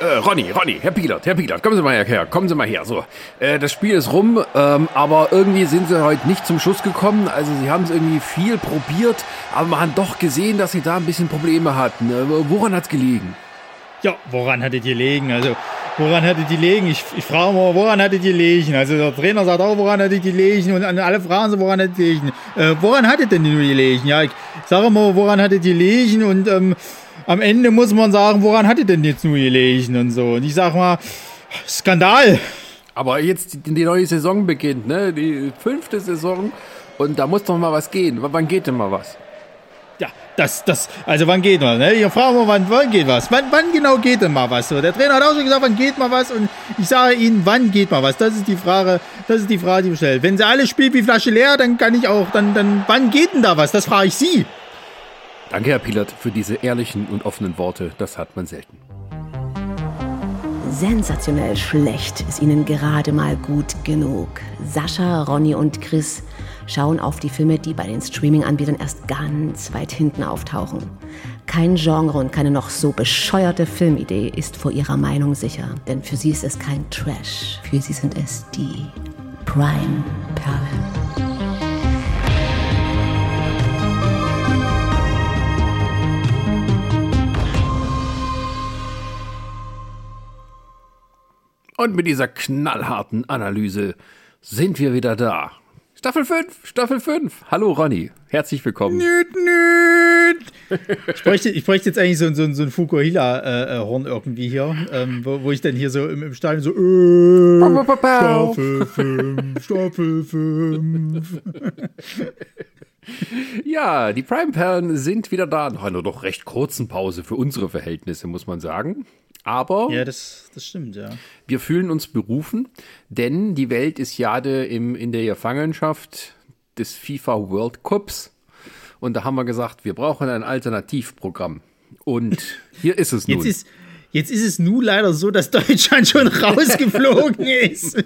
Äh, Ronny, Ronny, Herr Pilot, Herr Pilot, kommen Sie mal her, kommen Sie mal her. So, äh, das Spiel ist rum, ähm, aber irgendwie sind Sie heute nicht zum Schuss gekommen. Also Sie haben es irgendwie viel probiert, aber man hat doch gesehen, dass Sie da ein bisschen Probleme hatten. Äh, woran hat's gelegen? Ja, woran hattet ihr gelegen? Also, woran hattet ihr gelegen? Ich, ich frage mal, woran hattet ihr gelegen? Also, der Trainer sagt auch, woran hattet ihr gelegen? Und alle fragen so, woran hattet ihr gelegen? Äh, woran hattet denn ihr gelegen? Ja, ich sage mal, woran hattet ihr gelegen? Und, ähm, am Ende muss man sagen, woran hat ihr denn jetzt nur gelegen und so. Und ich sag mal, Skandal. Aber jetzt die neue Saison beginnt, ne? Die fünfte Saison. Und da muss doch mal was gehen. Wann geht denn mal was? Ja, das, das, also wann geht was, ne? Ihr fragt mal, wann, wann geht was? Wann, wann genau geht denn mal was? So, der Trainer hat auch schon gesagt, wann geht mal was? Und ich sage Ihnen, wann geht mal was? Das ist die Frage, das ist die Frage, die ich stelle. Wenn Sie alles spielt wie Flasche leer, dann kann ich auch, dann, dann, wann geht denn da was? Das frage ich Sie. Danke, Herr Pilot, für diese ehrlichen und offenen Worte. Das hat man selten. Sensationell schlecht ist ihnen gerade mal gut genug. Sascha, Ronny und Chris schauen auf die Filme, die bei den Streaming-Anbietern erst ganz weit hinten auftauchen. Kein Genre und keine noch so bescheuerte Filmidee ist vor ihrer Meinung sicher, denn für sie ist es kein Trash, für sie sind es die Prime-Perlen. Und mit dieser knallharten Analyse sind wir wieder da. Staffel 5, Staffel 5. Hallo Ronny, herzlich willkommen. Nüt, nüt. Ich bräuchte, ich bräuchte jetzt eigentlich so, so, so ein Fukuhila-Horn äh, irgendwie hier, ähm, wo, wo, ich dann hier so im, im Stadion so äh, Staffel 5, Staffel 5. Ja, die Prime-Perlen sind wieder da. Nach einer doch recht kurzen Pause für unsere Verhältnisse, muss man sagen. Aber ja, das, das stimmt, ja. Wir fühlen uns berufen, denn die Welt ist jade im, in der Gefangenschaft des FIFA World Cups. Und da haben wir gesagt, wir brauchen ein Alternativprogramm. Und hier ist es nun. Jetzt ist, jetzt ist es nun leider so, dass Deutschland schon rausgeflogen ist.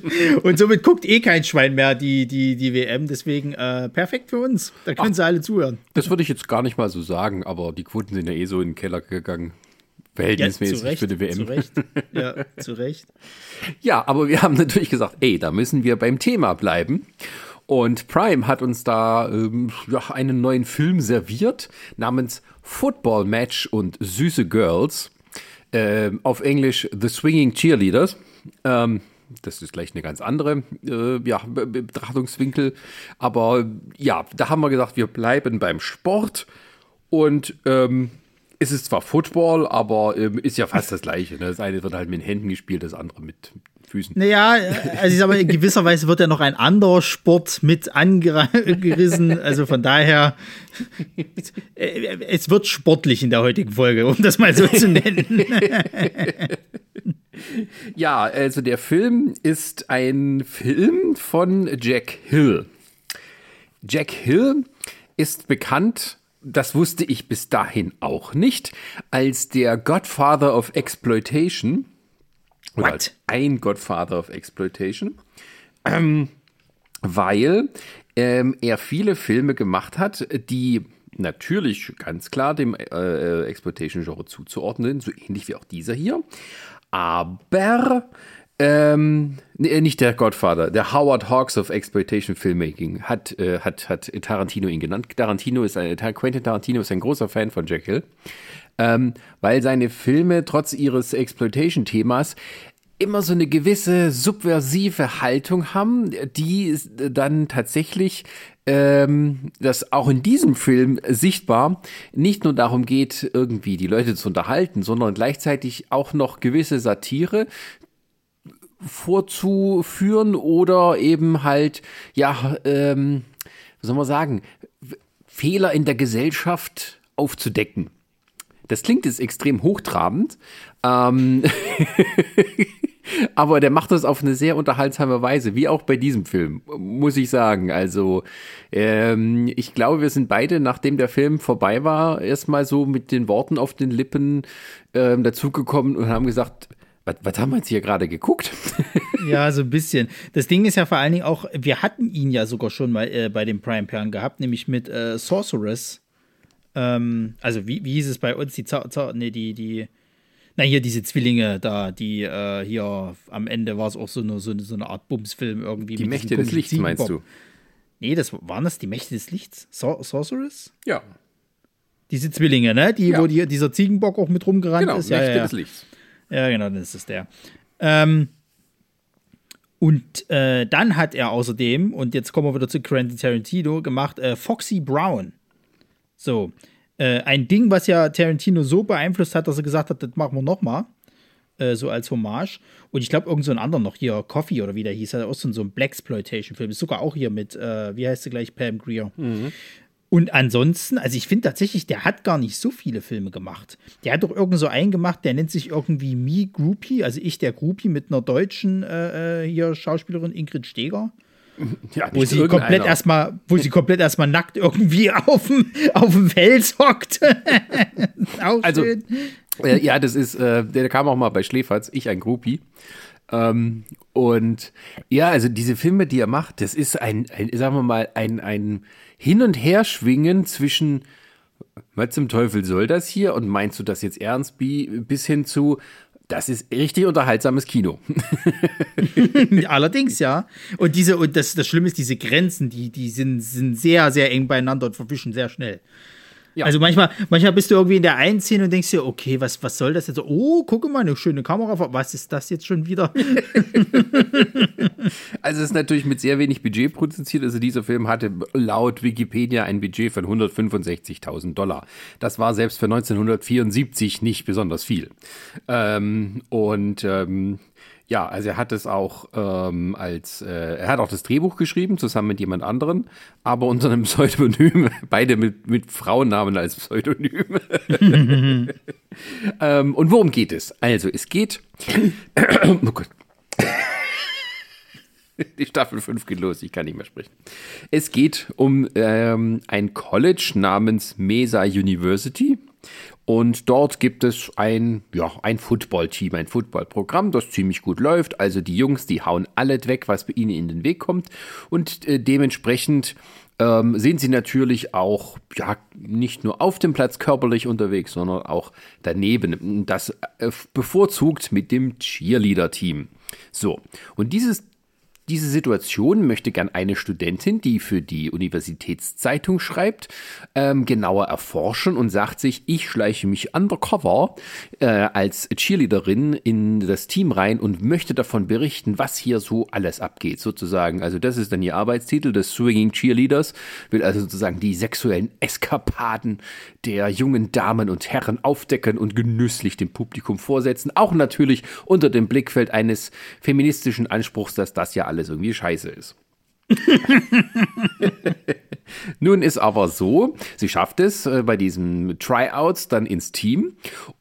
Und somit guckt eh kein Schwein mehr die, die, die WM. Deswegen äh, perfekt für uns. Da können Ach, sie alle zuhören. Das würde ich jetzt gar nicht mal so sagen, aber die Quoten sind ja eh so in den Keller gegangen verhältnismäßig ja, für die WM. Zu Recht. Ja, zu Recht. ja, aber wir haben natürlich gesagt, ey, da müssen wir beim Thema bleiben. Und Prime hat uns da ähm, ja, einen neuen Film serviert namens Football Match und Süße Girls. Ähm, auf Englisch The Swinging Cheerleaders. Ähm, das ist gleich eine ganz andere äh, ja, Betrachtungswinkel. Aber ja, da haben wir gesagt, wir bleiben beim Sport und ähm, es ist zwar Football, aber ähm, ist ja fast das Gleiche. Ne? Das eine wird halt mit den Händen gespielt, das andere mit Füßen. Naja, also ich sag mal, in gewisser Weise wird ja noch ein anderer Sport mit angerissen. Also von daher, es wird sportlich in der heutigen Folge, um das mal so zu nennen. ja, also der Film ist ein Film von Jack Hill. Jack Hill ist bekannt das wusste ich bis dahin auch nicht, als der Godfather of Exploitation. Oder als ein Godfather of Exploitation. Ähm, weil ähm, er viele Filme gemacht hat, die natürlich ganz klar dem äh, äh Exploitation-Genre zuzuordnen sind, so ähnlich wie auch dieser hier. Aber ähm, nee, nicht der Godfather, der Howard Hawks of Exploitation Filmmaking hat, äh, hat, hat Tarantino ihn genannt. Tarantino ist ein, Quentin Tarantino ist ein großer Fan von Jack Hill, ähm, weil seine Filme trotz ihres Exploitation-Themas immer so eine gewisse subversive Haltung haben, die dann tatsächlich ähm, dass auch in diesem Film sichtbar nicht nur darum geht, irgendwie die Leute zu unterhalten, sondern gleichzeitig auch noch gewisse Satire vorzuführen oder eben halt, ja, ähm, was soll man sagen, Fehler in der Gesellschaft aufzudecken. Das klingt jetzt extrem hochtrabend, ähm, aber der macht das auf eine sehr unterhaltsame Weise, wie auch bei diesem Film, muss ich sagen. Also, ähm, ich glaube, wir sind beide, nachdem der Film vorbei war, erstmal so mit den Worten auf den Lippen ähm, dazugekommen und haben gesagt, was, was haben wir jetzt hier gerade geguckt? ja, so ein bisschen. Das Ding ist ja vor allen Dingen auch, wir hatten ihn ja sogar schon mal äh, bei den Prime Perlen gehabt, nämlich mit äh, Sorceress. Ähm, also wie, wie hieß es bei uns? Die Zau Zau nee, die, die Na, hier diese Zwillinge da, die äh, hier am Ende war es auch so eine, so eine, so eine Art Bumsfilm irgendwie. Die Mächte des Lichts, meinst du? Nee, das waren das die Mächte des Lichts? Sor Sorceress? Ja. Diese Zwillinge, ne? Die, Ja. wo die, dieser Ziegenbock auch mit rumgerannt Genau, ist. Mächte Ja, ja, des Lichts. Ja, genau, das ist der. Ähm, und äh, dann hat er außerdem, und jetzt kommen wir wieder zu Quentin Tarantino, gemacht äh, Foxy Brown. So, äh, ein Ding, was ja Tarantino so beeinflusst hat, dass er gesagt hat, das machen wir nochmal. Äh, so als Hommage. Und ich glaube, irgend so einen anderen noch hier, Coffee oder wie der hieß, hat auch so, ein Blaxploitation-Film. Ist sogar auch hier mit, äh, wie heißt sie gleich, Pam Grier. Und ansonsten, also ich finde tatsächlich, der hat gar nicht so viele Filme gemacht. Der hat doch irgend so einen gemacht, der nennt sich irgendwie Me Groupie, also ich der Groupie mit einer deutschen äh, äh, hier Schauspielerin Ingrid Steger, Ja, wo sie komplett erstmal, wo sie komplett erstmal nackt irgendwie auf dem auf dem Fels hockt. Also. Äh, ja, das ist, äh, der kam auch mal bei Schläferz, ich ein Groupie. Ähm, und ja, also diese Filme, die er macht, das ist ein, ein sagen wir mal, ein, ein Hin- und Herschwingen zwischen, was zum Teufel soll das hier? Und meinst du das jetzt ernst, Bi- bis hin zu, das ist richtig unterhaltsames Kino. Allerdings, ja. Und diese, und das, das Schlimme ist, diese Grenzen, die, die sind, sind sehr, sehr eng beieinander und verwischen sehr schnell. Ja. Also manchmal, manchmal bist du irgendwie in der einen Szene und denkst dir, okay, was, was soll das jetzt? Oh, gucke mal, eine schöne Kamera. Was ist das jetzt schon wieder? Also es ist natürlich mit sehr wenig Budget produziert. Also dieser Film hatte laut Wikipedia ein Budget von 165.000 Dollar. Das war selbst für 1974 nicht besonders viel. Ähm, und ähm, ja, also er hat es auch ähm, als, äh, er hat auch das Drehbuch geschrieben, zusammen mit jemand anderen, aber unter einem Pseudonym, beide mit, mit Frauennamen als Pseudonym. ähm, und worum geht es? Also, es geht, oh Gott, die Staffel 5 geht los, ich kann nicht mehr sprechen. Es geht um ähm, ein College namens Mesa University. Und dort gibt es ein, ja, ein Football-Team, ein Football-Programm, das ziemlich gut läuft. Also die Jungs, die hauen alles weg, was bei ihnen in den Weg kommt. Und äh, dementsprechend ähm, sind sie natürlich auch ja, nicht nur auf dem Platz körperlich unterwegs, sondern auch daneben. Das äh, bevorzugt mit dem Cheerleader-Team. So, und dieses diese Situation möchte gern eine Studentin, die für die Universitätszeitung schreibt, ähm, genauer erforschen und sagt sich, ich schleiche mich undercover äh, als Cheerleaderin in das Team rein und möchte davon berichten, was hier so alles abgeht, sozusagen. Also das ist dann ihr Arbeitstitel des Swinging Cheerleaders, will also sozusagen die sexuellen Eskapaden der jungen Damen und Herren aufdecken und genüsslich dem Publikum vorsetzen. Auch natürlich unter dem Blickfeld eines feministischen Anspruchs, dass das ja alles irgendwie scheiße ist. Nun ist aber so, sie schafft es äh, bei diesen Tryouts dann ins Team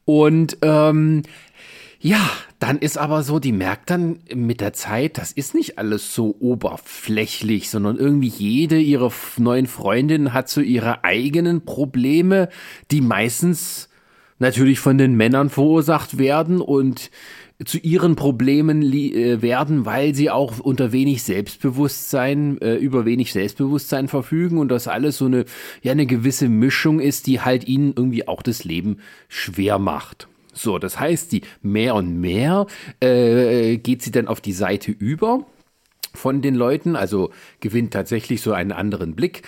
und ähm, ja, dann ist aber so, die merkt dann mit der Zeit, das ist nicht alles so oberflächlich, sondern irgendwie jede ihrer neuen Freundinnen hat so ihre eigenen Probleme, die meistens natürlich von den Männern verursacht werden und zu ihren Problemen äh, werden, weil sie auch unter wenig Selbstbewusstsein, äh, über wenig Selbstbewusstsein verfügen und das alles so eine, ja, eine gewisse Mischung ist, die halt ihnen irgendwie auch das Leben schwer macht. So, das heißt, die mehr und mehr äh, geht sie dann auf die Seite über von den Leuten, also gewinnt tatsächlich so einen anderen Blick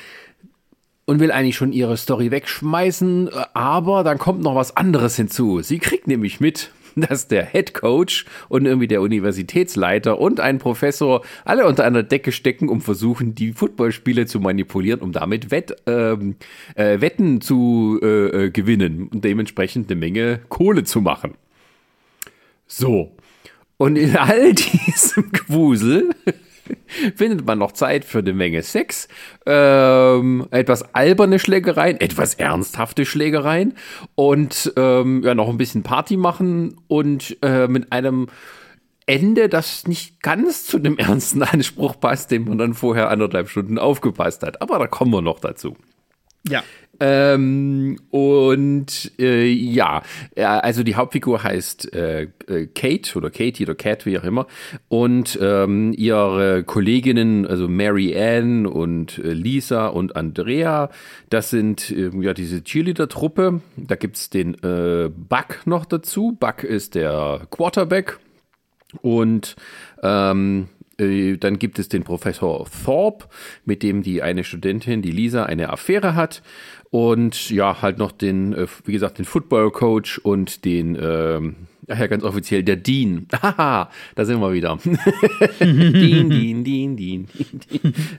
und will eigentlich schon ihre Story wegschmeißen, aber dann kommt noch was anderes hinzu. Sie kriegt nämlich mit, dass der Head Coach und irgendwie der Universitätsleiter und ein Professor alle unter einer Decke stecken, um versuchen, die Footballspiele zu manipulieren, um damit Wett, ähm, äh, Wetten zu äh, äh, gewinnen und dementsprechend eine Menge Kohle zu machen. So. Und in all diesem Gewusel findet man noch Zeit für eine Menge Sex, ähm, etwas alberne Schlägereien, etwas ernsthafte Schlägereien und ähm, ja noch ein bisschen Party machen und äh, mit einem Ende, das nicht ganz zu dem ernsten Anspruch passt, den man dann vorher anderthalb Stunden aufgepasst hat. Aber da kommen wir noch dazu. Ja. Ähm, und äh, ja, also die Hauptfigur heißt äh, äh, Kate oder Katie oder Cat, wie auch immer. Und ähm, ihre Kolleginnen, also Mary Ann und äh, Lisa und Andrea, das sind äh, ja diese Cheerleader-Truppe. Da gibt's den äh, Buck noch dazu. Buck ist der Quarterback. Und ähm, äh, dann gibt es den Professor Thorpe, mit dem die eine Studentin, die Lisa, eine Affäre hat. Und ja, halt noch den, äh, wie gesagt, den Football Coach und den, ähm, ja, ganz offiziell, der Dean. Haha, da sind wir wieder. Dean, Dean, Dean, Dean, Dean.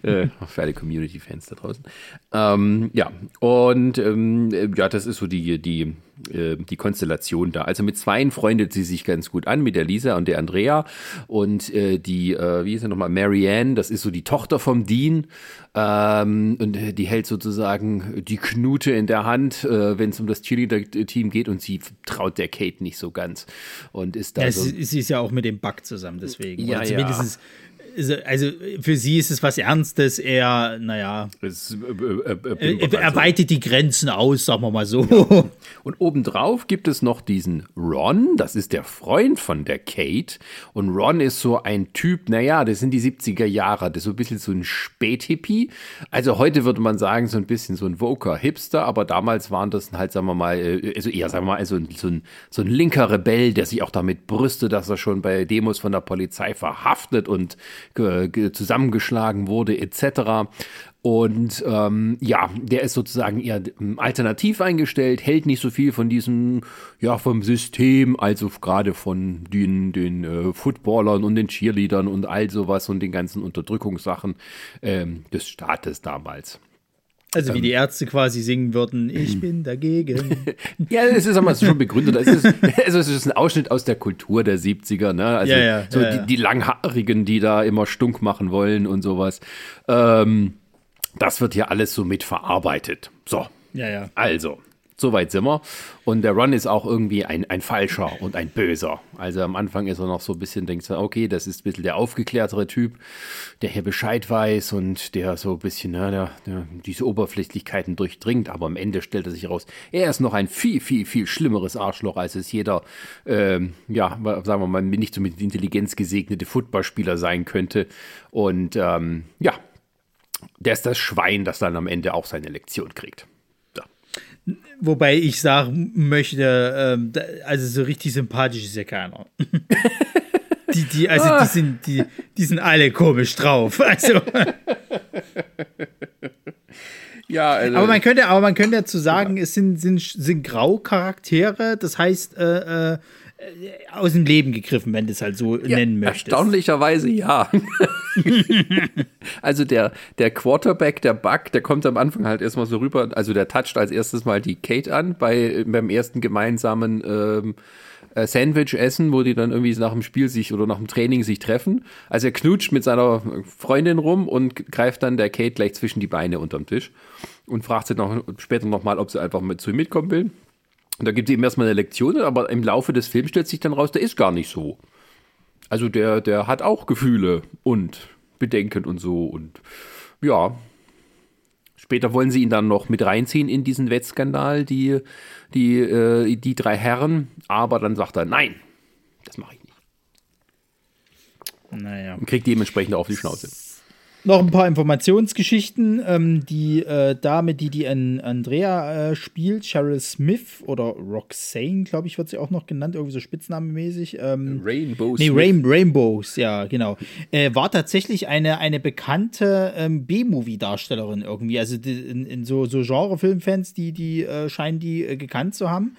Äh, für alle Community-Fans da draußen. Ähm, ja, und ähm, ja, das ist so die, die äh, die Konstellation da. Also mit zweien freundet sie sich ganz gut an, mit der Lisa und der Andrea. Und äh, die, äh, wie ist sie nochmal, Marianne, das ist so die Tochter vom Dean. Ähm, und äh, die hält sozusagen die Knute in der Hand, äh, wenn es um das Cheerleader-Team geht. Und sie traut der Kate nicht so ganz. Und ist da ja, so. Sie ist ja auch mit dem Bug zusammen, deswegen. Ja, Oder zumindest ja also für sie ist es was Ernstes, er, naja, es, äh, äh, äh, er weitet die Grenzen aus, sagen wir mal so. Ja. Und obendrauf gibt es noch diesen Ron, das ist der Freund von der Kate. Und Ron ist so ein Typ, naja, das sind die 70er Jahre, das ist so ein bisschen so ein Späthippie. Also heute würde man sagen, so ein bisschen so ein Voker-Hipster, aber damals waren das halt, sagen wir mal, äh, also eher, sagen wir mal, also so ein, so ein linker Rebell, der sich auch damit brüstet, dass er schon bei Demos von der Polizei verhaftet und zusammengeschlagen wurde etc. Und ähm, ja, der ist sozusagen eher alternativ eingestellt, hält nicht so viel von diesem, ja, vom System, also gerade von den, den äh, Footballern und den Cheerleadern und all sowas und den ganzen Unterdrückungssachen ähm, des Staates damals. Also wie die Ärzte quasi singen würden, ich bin dagegen. ja, es ist aber schon begründet. Es ist, also es ist ein Ausschnitt aus der Kultur der 70er, ne? Also ja, ja, so ja, die, die, Langhaarigen, die da immer stunk machen wollen und sowas. Ähm, das wird hier alles so mit verarbeitet. So. Ja, ja. Also, Soweit sind wir. Und der Ron ist auch irgendwie ein, ein Falscher und ein Böser. Also am Anfang ist er noch so ein bisschen, denkt so, okay, das ist ein bisschen der aufgeklärtere Typ, der hier Bescheid weiß und der so ein bisschen na, der, der, diese Oberflächlichkeiten durchdringt. Aber am Ende stellt er sich heraus, er ist noch ein viel, viel, viel schlimmeres Arschloch, als es jeder, ähm, ja, sagen wir mal, nicht so mit Intelligenz gesegnete Footballspieler sein könnte. Und ähm, ja, der ist das Schwein, das dann am Ende auch seine Lektion kriegt. Wobei ich sagen möchte, ähm, also so richtig sympathisch ist ja keiner. die, die, also die sind, die, die sind alle komisch drauf. Also. Ja, also aber man könnte, aber man könnte dazu sagen, es sind, sind, sind Graucharaktere, das heißt, äh, äh, aus dem Leben gegriffen, wenn du es halt so ja, nennen möchtest. Erstaunlicherweise ja. also der, der Quarterback, der Buck, der kommt am Anfang halt erstmal so rüber, also der toucht als erstes mal die Kate an bei, beim ersten gemeinsamen ähm, äh, Sandwich essen, wo die dann irgendwie nach dem Spiel sich oder nach dem Training sich treffen. Also er knutscht mit seiner Freundin rum und greift dann der Kate gleich zwischen die Beine unterm Tisch und fragt sie noch, später nochmal, ob sie einfach mit zu ihm mitkommen will. Und da gibt es ihm erstmal eine Lektion, aber im Laufe des Films stellt sich dann raus, der ist gar nicht so. Also der, der hat auch Gefühle und Bedenken und so und ja. Später wollen sie ihn dann noch mit reinziehen in diesen Wettskandal, die, die, äh, die drei Herren, aber dann sagt er, nein, das mache ich nicht. Naja. Und kriegt dementsprechend auf die Schnauze noch ein paar Informationsgeschichten. Ähm, die äh, Dame, die die an Andrea äh, spielt, Cheryl Smith oder Roxane, glaube ich, wird sie auch noch genannt, irgendwie so spitznamemäßig. Ähm, Rainbow nee, Rain Rainbows, ja, genau. Äh, war tatsächlich eine, eine bekannte ähm, B-Movie-Darstellerin irgendwie. Also die, in, in, so, so Genre-Filmfans, die, die äh, scheinen die äh, gekannt zu haben.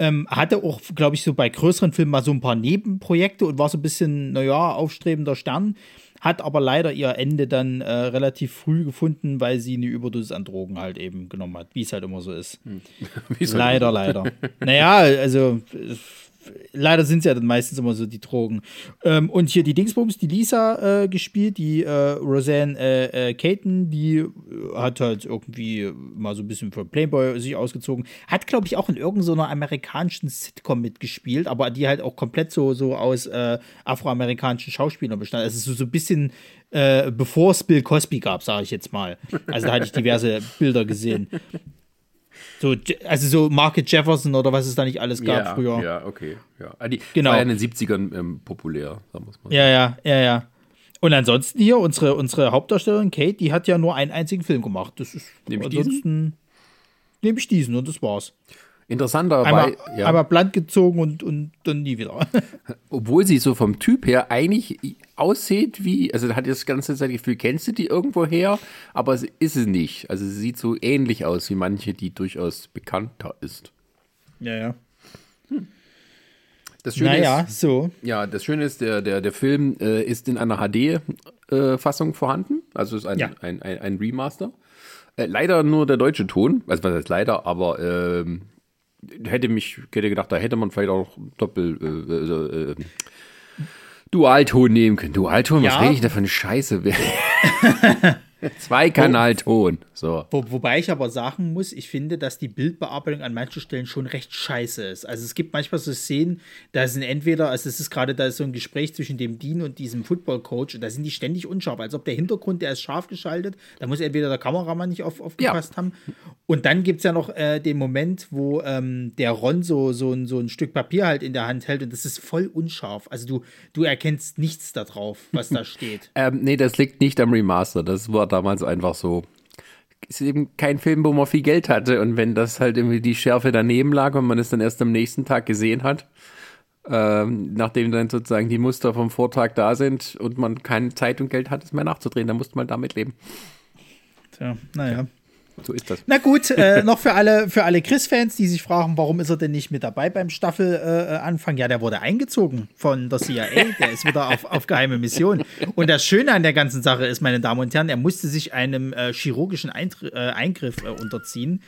Ähm, hatte auch, glaube ich, so bei größeren Filmen mal so ein paar Nebenprojekte und war so ein bisschen, naja, aufstrebender Stern hat aber leider ihr Ende dann äh, relativ früh gefunden, weil sie eine Überdosis an Drogen halt eben genommen hat, wie es halt immer so ist. Hm. leider, leider. naja, also leider sind es ja dann meistens immer so die Drogen. Ähm, und hier die Dingsbums, die Lisa äh, gespielt, die äh, Roseanne äh, äh Caton, die äh, hat halt irgendwie mal so ein bisschen für Playboy sich ausgezogen. Hat, glaube ich, auch in irgendeiner amerikanischen Sitcom mitgespielt, aber die halt auch komplett so, so aus äh, afroamerikanischen Schauspielern bestand. Also so, so ein bisschen bevor es Bill Cosby gab, sage ich jetzt mal. Also da hatte ich diverse Bilder gesehen. So, also so Market Jefferson oder was es da nicht alles gab ja, früher. Ja, okay. Ja. Ah, die Genau. war ja in den 70ern ähm, populär, sagen wir's mal. Ja, ja, ja, ja. Und ansonsten hier, unsere, unsere Hauptdarstellerin Kate, die hat ja nur einen einzigen Film gemacht. Das ist Nehm ich diesen? ansonsten nehme ich diesen und das war's. Interessant dabei, Einmal, ja, einmal bland gezogen und, und dann nie wieder. obwohl sie so vom Typ her eigentlich aussieht wie, also hat das ganze Zeit Gefühl, kennst du die irgendwo her, aber ist es nicht. Also sie sieht so ähnlich aus wie manche, die durchaus bekannter ist. ja, ja. Das Schöne Naja, ist, so. ja, das Schöne ist, der, der, der Film äh, ist in einer HD-Fassung vorhanden. Also ist ein, Ja. ein, ein, ein Remaster. Äh, leider nur der deutsche Ton. Also was heißt leider, aber ähm, hätte mich, hätte gedacht, da hätte man vielleicht auch Doppel, äh, äh, äh, Dualton nehmen können. Dualton, was Ja. rede ich da für eine Scheiße? Zweikanalton. So. Wo, wobei ich aber sagen muss, ich finde, dass die Bildbearbeitung an manchen Stellen schon recht scheiße ist. Also es gibt manchmal so Szenen, da sind entweder, also es ist gerade da ist so ein Gespräch zwischen dem Dean und diesem Football-Coach und da sind die ständig unscharf, als ob der Hintergrund, der ist scharf geschaltet, da muss entweder der Kameramann nicht auf, aufgepasst haben. Und dann gibt es ja noch äh, den Moment, wo ähm, der Ron so, so, ein, so ein Stück Papier halt in der Hand hält und das ist voll unscharf. Also du, du erkennst nichts da drauf, was da steht. Ähm, nee, das liegt nicht am Remaster. Das war damals einfach so. Ist eben kein Film, wo man viel Geld hatte. Und wenn das halt irgendwie die Schärfe daneben lag und man es dann erst am nächsten Tag gesehen hat, ähm, nachdem dann sozusagen die Muster vom Vortag da sind und man keine Zeit und Geld hat, es mehr nachzudrehen, dann musste man damit leben. Tja, naja. So ist das. Na gut, äh, noch für alle, für alle Chris-Fans, die sich fragen, warum ist er denn nicht mit dabei beim Staffelanfang? ja, der wurde eingezogen von der CIA. Der ist wieder auf, auf geheime Mission. Und das Schöne an der ganzen Sache ist, meine Damen und Herren, er musste sich einem äh, chirurgischen Eintr äh, Eingriff äh, unterziehen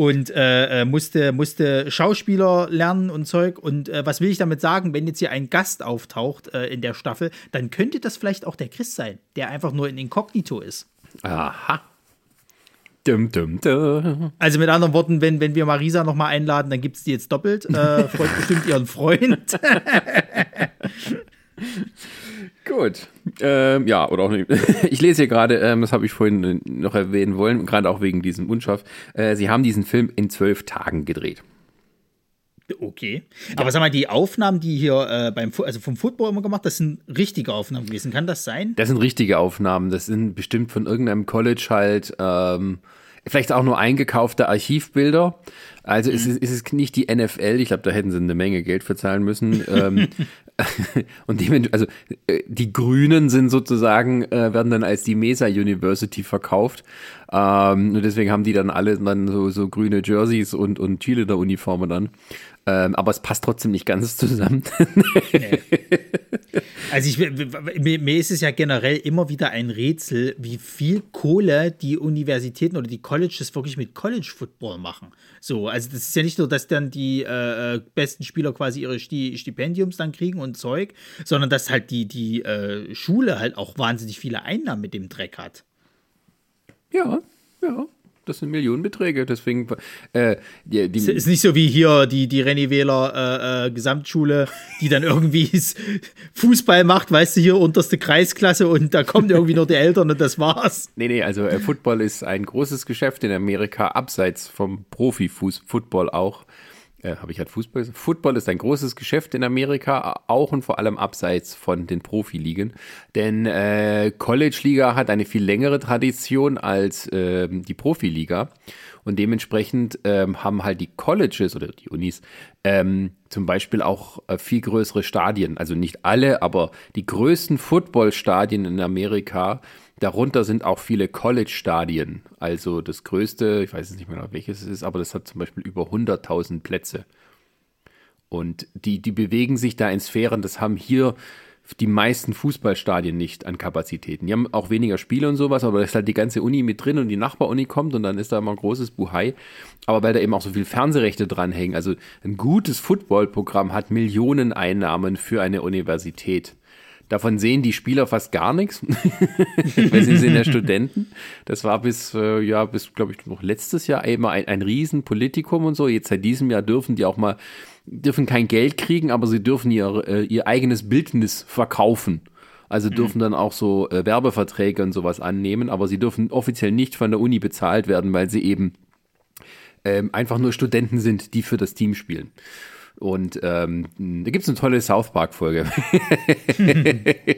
und äh, äh, musste, musste Schauspieler lernen und Zeug. Und äh, was will ich damit sagen? Wenn jetzt hier ein Gast auftaucht äh, in der Staffel, dann könnte das vielleicht auch der Chris sein, der einfach nur in Inkognito ist. Aha. Dum, dum, dum. Also mit anderen Worten, wenn, wenn wir Marisa nochmal einladen, dann gibt es die jetzt doppelt. Äh, freut bestimmt ihren Freund. Gut. Ähm, ja, oder auch nicht. Ich lese hier gerade, ähm, das habe ich vorhin noch erwähnen wollen, gerade auch wegen diesem Unscharf. Äh, sie haben diesen Film in zwölf Tagen gedreht. Okay. Aber sag mal, die Aufnahmen, die hier äh, beim also vom Football immer gemacht, das sind richtige Aufnahmen gewesen. Kann das sein? Das sind richtige Aufnahmen. Das sind bestimmt von irgendeinem College halt, ähm, vielleicht auch nur eingekaufte Archivbilder. Also es, ist, es ist nicht die NFL. Ich glaube, da hätten sie eine Menge Geld für zahlen müssen. ähm, und dementsprechend, also äh, die Grünen sind sozusagen, äh, werden dann als die Mesa University verkauft. Ähm, und deswegen haben die dann alle dann so, so grüne Jerseys und, und Cheerleader-Uniformen dann. Ähm, aber es passt trotzdem nicht ganz zusammen. Also ich, mir, mir ist es ja generell immer wieder ein Rätsel, wie viel Kohle die Universitäten oder die Colleges wirklich mit College Football machen. So, also das ist ja nicht nur, dass dann die äh, äh, besten Spieler quasi ihre Sti Stipendiums dann kriegen und Zeug, sondern dass halt die, die äh, Schule halt auch wahnsinnig viele Einnahmen mit dem Dreck hat. ja, ja. Das sind Millionenbeträge, deswegen äh, die, die, Es ist nicht so wie hier die, die René Wähler äh, äh, Gesamtschule, die dann irgendwie Fußball macht, weißt du, hier unterste Kreisklasse und da kommen irgendwie nur die Eltern und das war's. Nee, nee, also äh, Football ist ein großes Geschäft in Amerika, abseits vom Profi-Football auch. Äh, Habe ich halt Fußball gesagt? Football ist ein großes Geschäft in Amerika, auch und vor allem abseits von den Profiligen. Denn äh, College-Liga hat eine viel längere Tradition als ähm, die Profiliga. Und dementsprechend ähm, haben halt die Colleges oder die Unis ähm, zum Beispiel auch äh, viel größere Stadien. Also nicht alle, aber die größten Footballstadien in Amerika. Darunter sind auch viele College-Stadien. Also das größte, ich weiß jetzt nicht mehr, welches es ist, aber das hat zum Beispiel über 100.000 Plätze. Und die, die bewegen sich da in Sphären, das haben hier die meisten Fußballstadien nicht an Kapazitäten. Die haben auch weniger Spiele und sowas, aber da ist halt die ganze Uni mit drin und die Nachbaruni kommt und dann ist da immer ein großes Buhai. Aber weil da eben auch so viel Fernsehrechte dranhängen, also ein gutes Footballprogramm hat Millionen Einnahmen für eine Universität. Davon sehen die Spieler fast gar nichts, weil sie sind ja Studenten. Das war bis, äh, ja, bis, glaube ich, noch letztes Jahr eben ein, ein Riesenpolitikum und so. Jetzt seit diesem Jahr dürfen die auch mal, dürfen kein Geld kriegen, aber sie dürfen ihr, äh, ihr eigenes Bildnis verkaufen. Also dürfen dann auch so äh, Werbeverträge und sowas annehmen, aber sie dürfen offiziell nicht von der Uni bezahlt werden, weil sie eben ähm, einfach nur Studenten sind, die für das Team spielen. Und ähm, da gibt es eine tolle South Park-Folge, äh,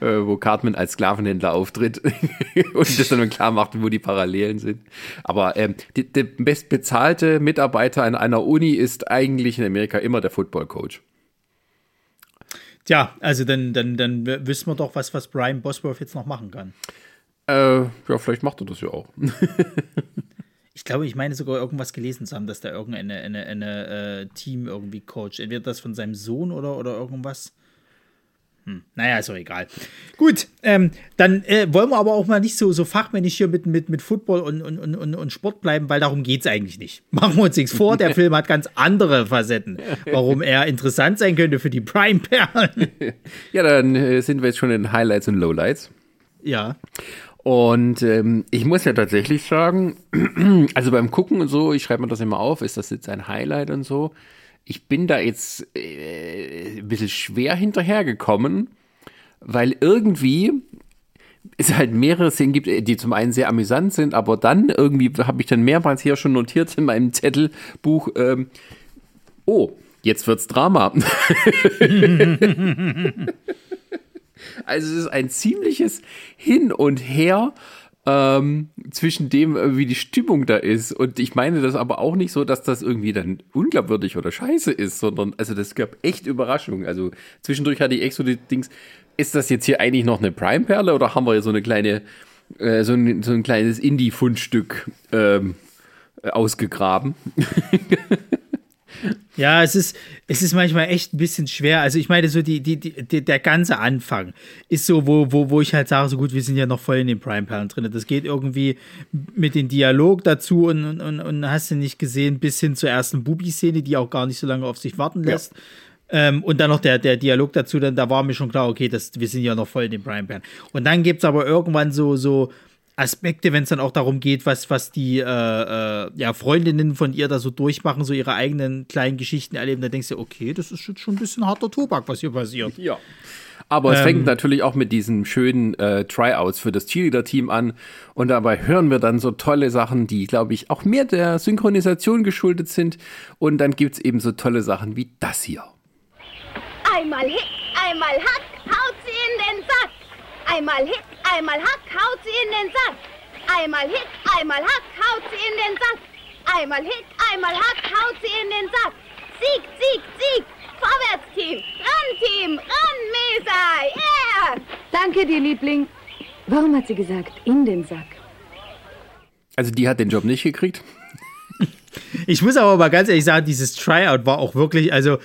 wo Cartman als Sklavenhändler auftritt und das dann klar macht, wo die Parallelen sind. Aber ähm, der bestbezahlte Mitarbeiter an einer Uni ist eigentlich in Amerika immer der Football-Coach. Tja, also dann, dann, dann wissen wir doch, was, was Brian Bosworth jetzt noch machen kann. Äh, ja, vielleicht macht er das ja auch. ich glaube, ich meine sogar irgendwas gelesen zu haben, dass da irgendeine eine, eine, äh, Team irgendwie coacht. Entweder das von seinem Sohn oder, oder irgendwas. Hm. Naja, ist doch egal. Gut, ähm, dann äh, wollen wir aber auch mal nicht so, so fachmännisch hier mit, mit, mit Football und, und, und, und Sport bleiben, weil darum geht es eigentlich nicht. Machen wir uns nichts vor, der Film hat ganz andere Facetten, warum er interessant sein könnte für die Prime-Perlen. Ja, dann äh, sind wir jetzt schon in Highlights und Lowlights. Ja. Und ähm, ich muss ja tatsächlich sagen, also beim Gucken und so, ich schreibe mir das immer auf, ist das jetzt ein Highlight und so. Ich bin da jetzt äh, ein bisschen schwer hinterhergekommen, weil irgendwie es halt mehrere Szenen gibt, die zum einen sehr amüsant sind, aber dann irgendwie habe ich dann mehrmals hier schon notiert in meinem Zettelbuch, ähm, oh, jetzt wird's Drama. Also es ist ein ziemliches Hin und Her ähm, zwischen dem, äh, wie die Stimmung da ist. Und ich meine das aber auch nicht so, dass das irgendwie dann unglaubwürdig oder scheiße ist, sondern also das gab echt Überraschungen. Also zwischendurch hatte ich echt so die Dings, ist das jetzt hier eigentlich noch eine Prime-Perle oder haben wir hier so eine kleine, äh, so, ein, so ein kleines Indie-Fundstück ähm, ausgegraben? Ja, es ist, es ist manchmal echt ein bisschen schwer. Also ich meine, so die, die, die, der ganze Anfang ist so, wo, wo, wo ich halt sage, so gut, wir sind ja noch voll in den Prime-Perlen drin. Das geht irgendwie mit dem Dialog dazu und, und, und, und hast du nicht gesehen, bis hin zur ersten Bubi-Szene, die auch gar nicht so lange auf sich warten lässt. Ja. Ähm, und dann noch der, der Dialog dazu, dann da war mir schon klar, okay, das, wir sind ja noch voll in den Prime-Perlen. Und dann gibt es aber irgendwann so, so, Aspekte, wenn es dann auch darum geht, was, was die äh, äh, ja, Freundinnen von ihr da so durchmachen, so ihre eigenen kleinen Geschichten erleben, da denkst du, okay, das ist schon ein bisschen harter Tobak, was hier passiert. Ja. Aber es ähm, fängt natürlich auch mit diesen schönen äh, Tryouts für das Cheerleader-Team an. Und dabei hören wir dann so tolle Sachen, die, glaube ich, auch mehr der Synchronisation geschuldet sind. Und dann gibt es eben so tolle Sachen wie das hier. Einmal Hit, einmal Hack, haut sie in den Sack. Einmal Hit, einmal Hack, haut sie in den Sack. Einmal Hit, einmal Hack, haut sie in den Sack. Einmal Hit, einmal Hack, haut sie in den Sack. Sieg, Sieg, Sieg! Vorwärts, Team! Ran, Team! Ran, Mesa! Yeah! Danke dir, Liebling. Warum hat sie gesagt, in den Sack? Also die hat den Job nicht gekriegt. Ich muss aber mal ganz ehrlich sagen, dieses Tryout war auch wirklich, also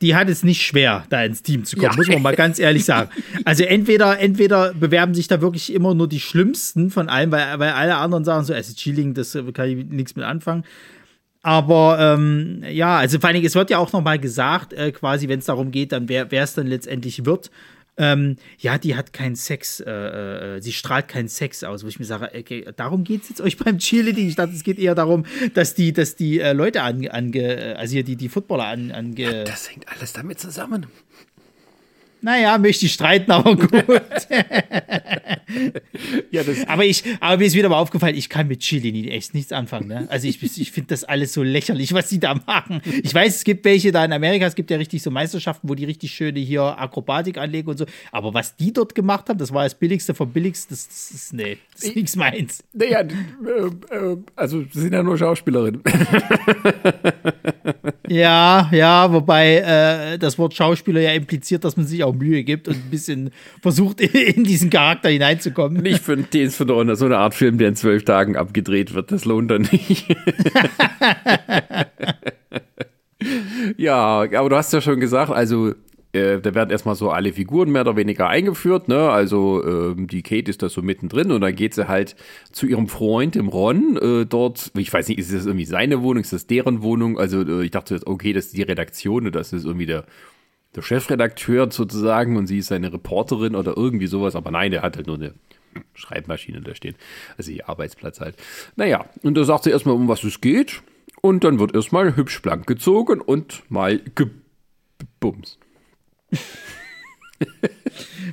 die hat es nicht schwer, da ins Team zu kommen, ja. muss man mal ganz ehrlich sagen. Also entweder, entweder bewerben sich da wirklich immer nur die Schlimmsten von allen, weil, weil alle anderen sagen so, also Chilling, das kann ich nichts mit anfangen. Aber ähm, ja, also vor allem, es wird ja auch noch mal gesagt, äh, quasi, wenn es darum geht, dann wer es dann letztendlich wird. Ähm, ja, die hat keinen Sex, äh, äh, sie strahlt keinen Sex aus, wo ich mir sage, okay, darum geht es jetzt euch beim Cheerleading. Ich dachte, es geht eher darum, dass die, dass die äh, Leute ange, ange, also hier die, die Footballer ange. An das hängt alles damit zusammen. Naja, möchte ich streiten, aber gut. ja, aber ich, aber mir ist wieder mal aufgefallen, ich kann mit Chili echt nichts anfangen. Ne? Also ich, ich finde das alles so lächerlich, was sie da machen. Ich weiß, es gibt welche da in Amerika, es gibt ja richtig so Meisterschaften, wo die richtig schöne hier Akrobatik anlegen und so. Aber was die dort gemacht haben, das war das Billigste vom Billigsten. Das, das ist, nee, das ist nichts meins. Naja, äh, äh, also sie sind ja nur Schauspielerinnen. ja, ja, wobei äh, das Wort Schauspieler ja impliziert, dass man sich auch Mühe gibt und ein bisschen versucht, in diesen Charakter hineinzukommen. Nicht für den für so eine Art Film, der in zwölf Tagen abgedreht wird. Das lohnt dann nicht. ja, aber du hast ja schon gesagt, also äh, da werden erstmal so alle Figuren mehr oder weniger eingeführt, ne? Also ähm, die Kate ist da so mittendrin und dann geht sie halt zu ihrem Freund, dem Ron, äh, dort, ich weiß nicht, ist das irgendwie seine Wohnung, ist das deren Wohnung? Also äh, ich dachte, okay, das ist die Redaktion und das ist irgendwie der der Chefredakteur sozusagen und sie ist seine Reporterin oder irgendwie sowas, aber nein, der hat halt nur eine Schreibmaschine da stehen. Also ihr Arbeitsplatz halt. Naja, und da sagt sie erstmal, um was es geht. Und dann wird erstmal hübsch blank gezogen und mal gebumst.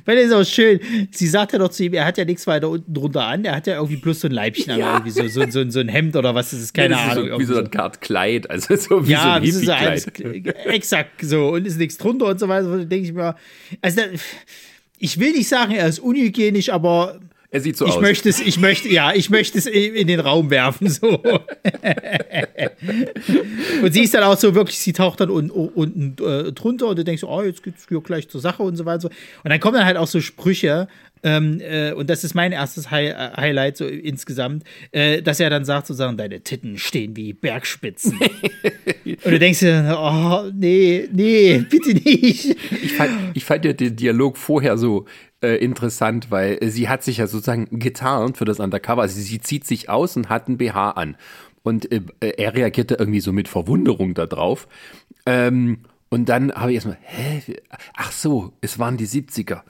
Weil das ist auch schön. Sie sagt ja doch zu ihm, er hat ja nichts weiter unten drunter an, er hat ja irgendwie bloß so ein Leibchen Ja. an, irgendwie so, so, so, so ein Hemd oder was das ist, keine das ist Ahnung. So, wie so irgendwie eine Art Kleid, also so wie ja, so ein wie so Hippie-Kleid. exakt so und ist nichts drunter und so weiter. Da denke ich mir, also da, ich will nicht sagen, er ist unhygienisch, aber Er sieht so ich aus. möchte es, ich möchte, ja, ich möchte es in den Raum werfen, so. und sie ist dann auch so wirklich, sie taucht dann unten, unten äh, drunter und du denkst, oh, jetzt geht's gleich zur Sache und so weiter. Und dann kommen dann halt auch so Sprüche, ähm, äh, und das ist mein erstes Hi äh, Highlight so insgesamt, äh, dass er dann sagt, sozusagen, deine Titten stehen wie Bergspitzen. und du denkst dir dann, oh, nee, nee, bitte nicht. Ich fand, ich fand ja den Dialog vorher so äh, interessant, weil äh, sie hat sich ja sozusagen getarnt für das Undercover. Also sie zieht sich aus und hat ein BH an. Und äh, er reagierte irgendwie so mit Verwunderung darauf. Ähm, und dann habe ich erstmal, hä? Ach so, es waren die 70er.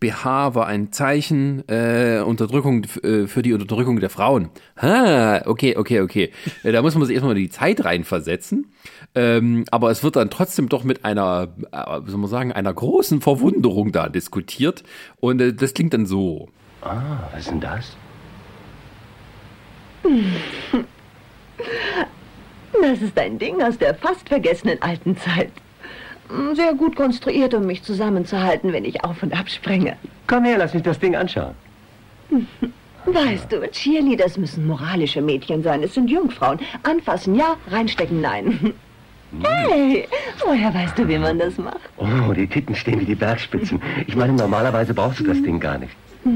BH war ein Zeichen äh, Unterdrückung äh, für die Unterdrückung der Frauen. Ha, okay, okay, okay. Äh, da muss man sich erstmal in die Zeit reinversetzen. Ähm, aber es wird dann trotzdem doch mit einer, äh, wie soll man sagen, einer großen Verwunderung da diskutiert. Und äh, das klingt dann so. Ah, was ist denn das? Das ist ein Ding aus der fast vergessenen alten Zeit. Sehr gut konstruiert, um mich zusammenzuhalten, wenn ich auf und ab springe. Komm her, lass mich das Ding anschauen. Weißt du, Cheerleaders müssen moralische Mädchen sein. Es sind Jungfrauen. Anfassen ja, reinstecken nein. Hey, woher weißt du, wie man das macht? Oh, die Titten stehen wie die Bergspitzen. Ich meine, normalerweise brauchst du das Ding gar nicht.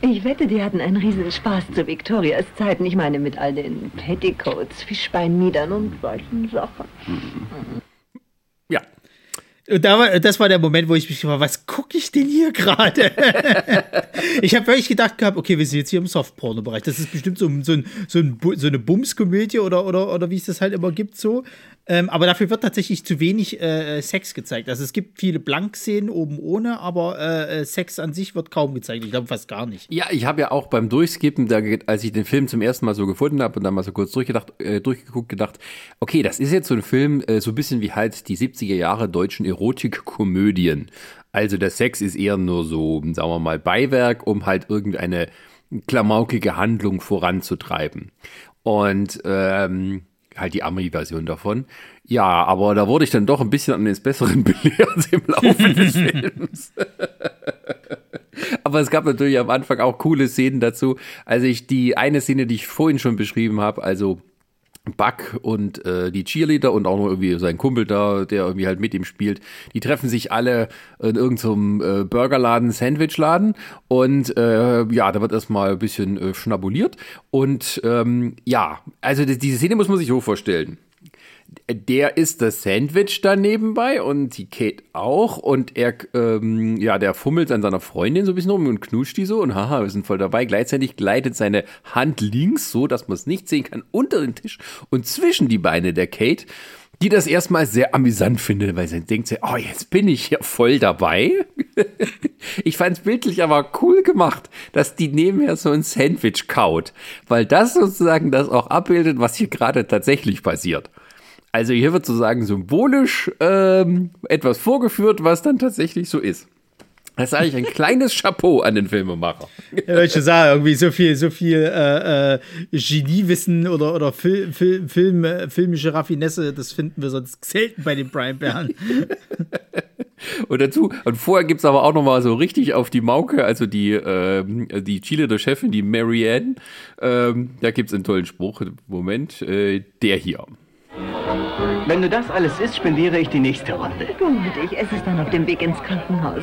Ich wette, die hatten einen riesen Spaß zu Victorias Zeiten. Ich meine, mit all den Petticoats, Fischbeinmiedern und solchen Sachen. Ja. Und da war, das war der Moment, wo ich mich gefragt was gucke ich denn hier gerade? ich habe wirklich gedacht gehabt, okay, wir sind jetzt hier im Softporno-Bereich. Das ist bestimmt so, so, ein, so, ein, so eine Bumskomödie oder, oder, oder wie es das halt immer gibt, so. Ähm, aber dafür wird tatsächlich zu wenig äh, Sex gezeigt. Also es gibt viele Blankszenen oben ohne, aber äh, äh, Sex an sich wird kaum gezeigt. Ich glaube fast gar nicht. Ja, ich habe ja auch beim Durchskippen, da, als ich den Film zum ersten Mal so gefunden habe und dann mal so kurz durchgedacht, äh, durchgeguckt, gedacht, okay, das ist jetzt so ein Film, äh, so ein bisschen wie halt die 70er Jahre deutschen Erotikkomödien. Also der Sex ist eher nur so, sagen wir mal, Beiwerk, um halt irgendeine klamaukige Handlung voranzutreiben. Und ähm, halt die Ami-Version davon. Ja, aber da wurde ich dann doch ein bisschen an des Besseren belehrt im Laufe des Films. Aber es gab natürlich am Anfang auch coole Szenen dazu. Also ich die eine Szene, die ich vorhin schon beschrieben habe, also Buck und äh, die Cheerleader und auch noch irgendwie sein Kumpel da, der irgendwie halt mit ihm spielt, die treffen sich alle in irgendeinem äh, Burgerladen, Sandwichladen und äh, ja, da wird erstmal ein bisschen äh, schnabuliert und ähm, ja, also diese Szene muss man sich so vorstellen der isst das Sandwich da nebenbei und die Kate auch und er, ähm, ja, der fummelt an seiner Freundin so ein bisschen rum und knutscht die so und haha, wir sind voll dabei. Gleichzeitig gleitet seine Hand links so, dass man es nicht sehen kann, unter den Tisch und zwischen die Beine der Kate, die das erstmal sehr amüsant findet, weil sie denkt, oh, jetzt bin ich hier voll dabei. ich fand es bildlich aber cool gemacht, dass die nebenher so ein Sandwich kaut, weil das sozusagen das auch abbildet, was hier gerade tatsächlich passiert. Also hier wird sozusagen symbolisch ähm, etwas vorgeführt, was dann tatsächlich so ist. Das ist eigentlich ein kleines Chapeau an den Filmemacher. Ja, ich schon sagen, irgendwie so viel, so viel äh, äh, Geniewissen oder, oder Fil Fil Film, äh, filmische Raffinesse, das finden wir sonst selten bei den Brian Bern. Und dazu, und vorher gibt's aber auch noch mal so richtig auf die Mauke, also die, ähm, die Chile der Chefin, die Marianne, ähm, da gibt's einen tollen Spruch, Moment, äh, der hier. Wenn du das alles isst, spendiere ich die nächste Runde. Gut, ich esse es dann auf dem Weg ins Krankenhaus.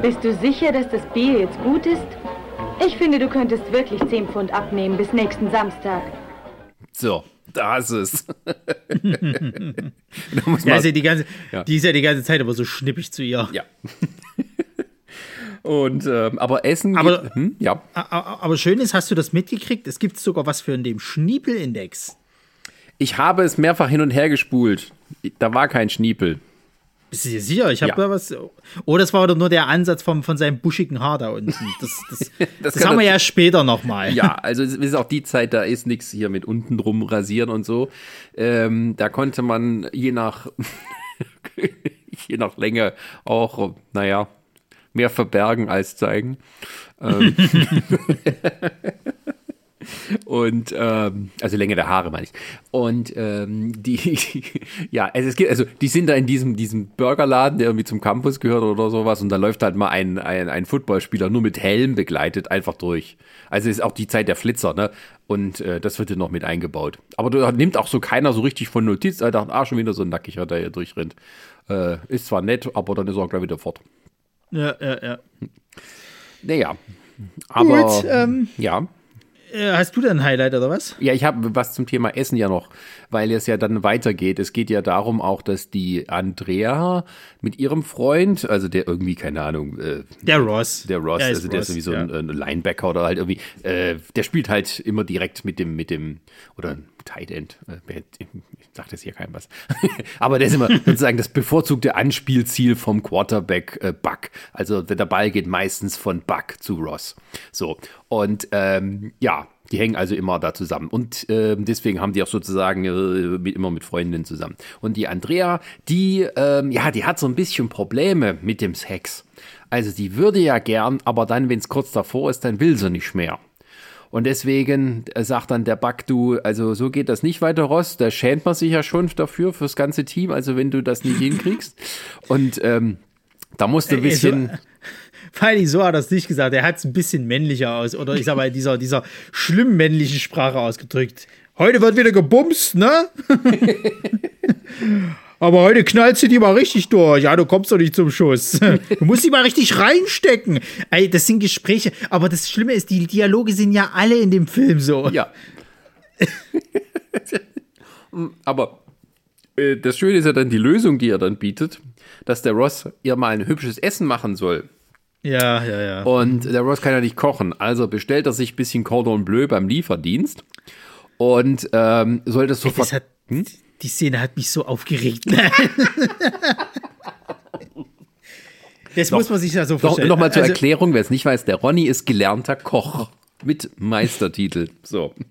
Bist du sicher, dass das Bier jetzt gut ist? Ich finde, du könntest wirklich 10 Pfund abnehmen bis nächsten Samstag. So, da ist es. da muss Ja, ist ja die, ganze, Ja. die ist ja die ganze Zeit aber so schnippig zu ihr. ja. Und, ähm, aber Essen, Aber- geht, hm, ja. Aber schön ist, hast du das mitgekriegt? Es gibt sogar was für den Schniepelindex. Ich habe es mehrfach hin und her gespult. Da war kein Schniepel. Dir sicher? Ich habe Ja. da was. Oh, das war doch nur der Ansatz vom, von seinem buschigen Haar da unten. Das, das, das, kann haben wir das- ja später nochmal. Ja, also es ist auch die Zeit, da ist nichts hier mit unten drum rasieren und so. Ähm, da konnte man je nach, je nach Länge auch, naja, mehr verbergen als zeigen. Ähm, und ähm, also Länge der Haare meine ich. Und ähm, die, ja, also es gibt, also die sind da in diesem, diesem Burgerladen, der irgendwie zum Campus gehört oder sowas, und da läuft halt mal ein, ein, ein Footballspieler nur mit Helm begleitet einfach durch. Also ist auch die Zeit der Flitzer, ne? Und äh, das wird hier noch mit eingebaut. Aber da nimmt auch so keiner so richtig von Notiz. Er dachte, ah, schon wieder so ein Nackiger, der hier durchrennt. Äh, ist zwar nett, aber dann ist er gleich wieder fort. Ja, ja, ja. Naja. Aber Gut, ähm, ja. Äh, hast du denn ein Highlight oder was? Ja, ich habe was zum Thema Essen ja noch, weil es ja dann weitergeht. Es geht ja darum auch, dass die Andrea mit ihrem Freund, also der irgendwie, keine Ahnung, äh, Der Ross. der Ross, ist also der ist Ross, irgendwie so ja. ein, ein Linebacker oder halt irgendwie, äh, der spielt halt immer direkt mit dem, mit dem, oder ein Tight End, äh, wer- ich sag das hier keinem was. Aber der ist immer sozusagen das bevorzugte Anspielziel vom Quarterback äh, Buck. Also der Ball geht meistens von Buck zu Ross. So. Und ähm, ja, die hängen also immer da zusammen. Und ähm, deswegen haben die auch sozusagen äh, mit, immer mit Freundinnen zusammen. Und die Andrea, die, ähm, ja, die hat so ein bisschen Probleme mit dem Sex. Also die würde ja gern, aber dann, wenn es kurz davor ist, dann will sie nicht mehr. Und deswegen äh, sagt dann der Buck, du, also so geht das nicht weiter, Ross. Da schämt man sich ja schon dafür, fürs ganze Team, also wenn du das nicht hinkriegst. Und ähm, da musst du ein bisschen. Feini, so hat er es nicht gesagt. Er hat es ein bisschen männlicher aus, oder ich sag mal, dieser, dieser schlimm männlichen Sprache ausgedrückt. Heute wird wieder gebumst, ne? Aber heute knallst du die mal richtig durch. Ja, du kommst doch nicht zum Schuss. Du musst die mal richtig reinstecken. Ey, das sind Gespräche. Aber das Schlimme ist, die Dialoge sind ja alle in dem Film so. Ja. Aber äh, das Schöne ist ja dann die Lösung, die er dann bietet, dass der Ross ihr mal ein hübsches Essen machen soll. Ja, ja, ja. Und der Ross kann ja nicht kochen, also bestellt er sich ein bisschen Cordon Bleu beim Lieferdienst und ähm, soll das sofort. Das hat, Die Szene hat mich so aufgeregt. Das muss man sich ja so Noch, vorstellen. noch mal zur Also- Erklärung, wer es nicht weiß, der Ronny ist gelernter Koch mit Meistertitel. So.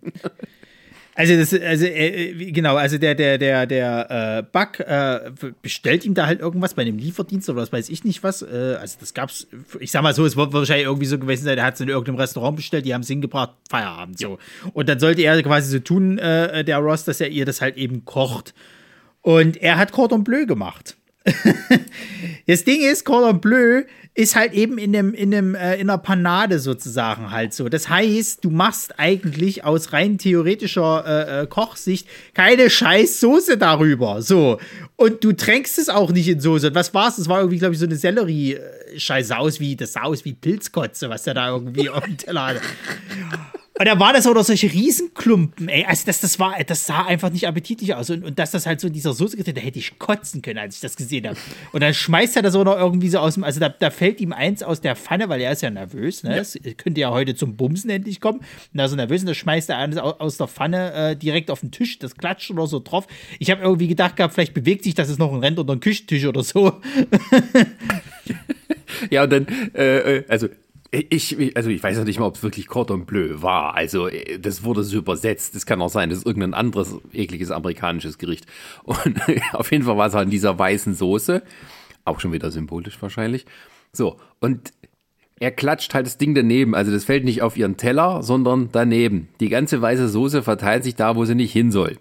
Also, das, also äh, genau, also der, der, der, der äh, Buck äh, bestellt ihm da halt irgendwas bei einem Lieferdienst oder was weiß ich nicht was. Äh, also das gab's, ich sag mal so, es wird wahrscheinlich irgendwie so gewesen sein, der hat es in irgendeinem Restaurant bestellt, die haben es hingebracht, Feierabend so. Und dann sollte er quasi so tun, äh, der Ross, dass er ihr das halt eben kocht. Und er hat Cordon Bleu gemacht. Das Ding ist, Cordon Bleu ist halt eben in, dem, in, dem, äh, in einer Panade sozusagen halt so. Das heißt, du machst eigentlich aus rein theoretischer äh, äh, Kochsicht keine scheiß Soße darüber. So. Und du tränkst es auch nicht in Soße. Und was war's? Das war irgendwie, glaube ich, so eine Sellerie-Scheiße aus wie, das sah aus wie Pilzkotze, was der da irgendwie auf dem Teller hatte. Und da war das oder solche Riesenklumpen, ey. Also das, das war, das sah einfach nicht appetitlich aus. Und, und dass das halt so in dieser Soße gedreht, da hätte ich kotzen können, als ich das gesehen habe. Und dann schmeißt er das auch noch irgendwie so aus dem, also da, da fällt ihm eins aus der Pfanne, weil er ist ja nervös, ne? Es könnte ja heute zum Bumsen endlich kommen. Und da ist er nervös und da schmeißt er eines au- aus der Pfanne äh, direkt auf den Tisch, das klatscht oder so drauf. Ich habe irgendwie gedacht gehabt, vielleicht bewegt sich das jetzt noch und rennt unter den Küchentisch oder so. Ja, und dann, äh, äh, also ich, also ich weiß ja nicht mal, ob es wirklich Cordon Bleu war. Also äh, das wurde so übersetzt. Es kann auch sein, das ist irgendein anderes ekliges amerikanisches Gericht. Und auf jeden Fall war es halt in dieser weißen Soße. Auch schon wieder symbolisch wahrscheinlich. So, und er klatscht halt das Ding daneben. Also das fällt nicht auf ihren Teller, sondern daneben. Die ganze weiße Soße verteilt sich da, wo sie nicht hin soll.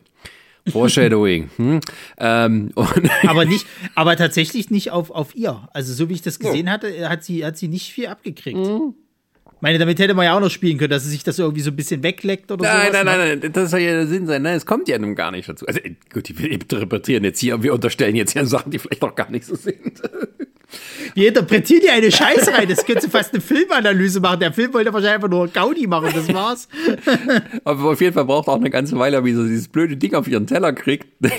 Foreshadowing. Hm? Ähm, aber nicht, aber tatsächlich nicht auf, auf ihr. Also so wie ich das gesehen hatte, hat sie, hat sie nicht viel abgekriegt. Mhm. Ich meine, damit hätte man ja auch noch spielen können, dass sie sich das irgendwie so ein bisschen wegleckt oder Nein, sowas. nein, ne? nein, nein, das soll ja der Sinn sein. Nein, es kommt ja nun gar nicht dazu. Also äh, gut, wir interpretieren jetzt hier, wir unterstellen jetzt hier Sachen, die vielleicht auch gar nicht so sind. Wir interpretieren hier eine Scheiße rein. Das könnte fast eine Filmanalyse machen. Der Film wollte wahrscheinlich einfach nur Gaudi machen, das war's. Aber auf jeden Fall braucht auch eine ganze Weile, wie sie dieses blöde Ding auf ihren Teller kriegt.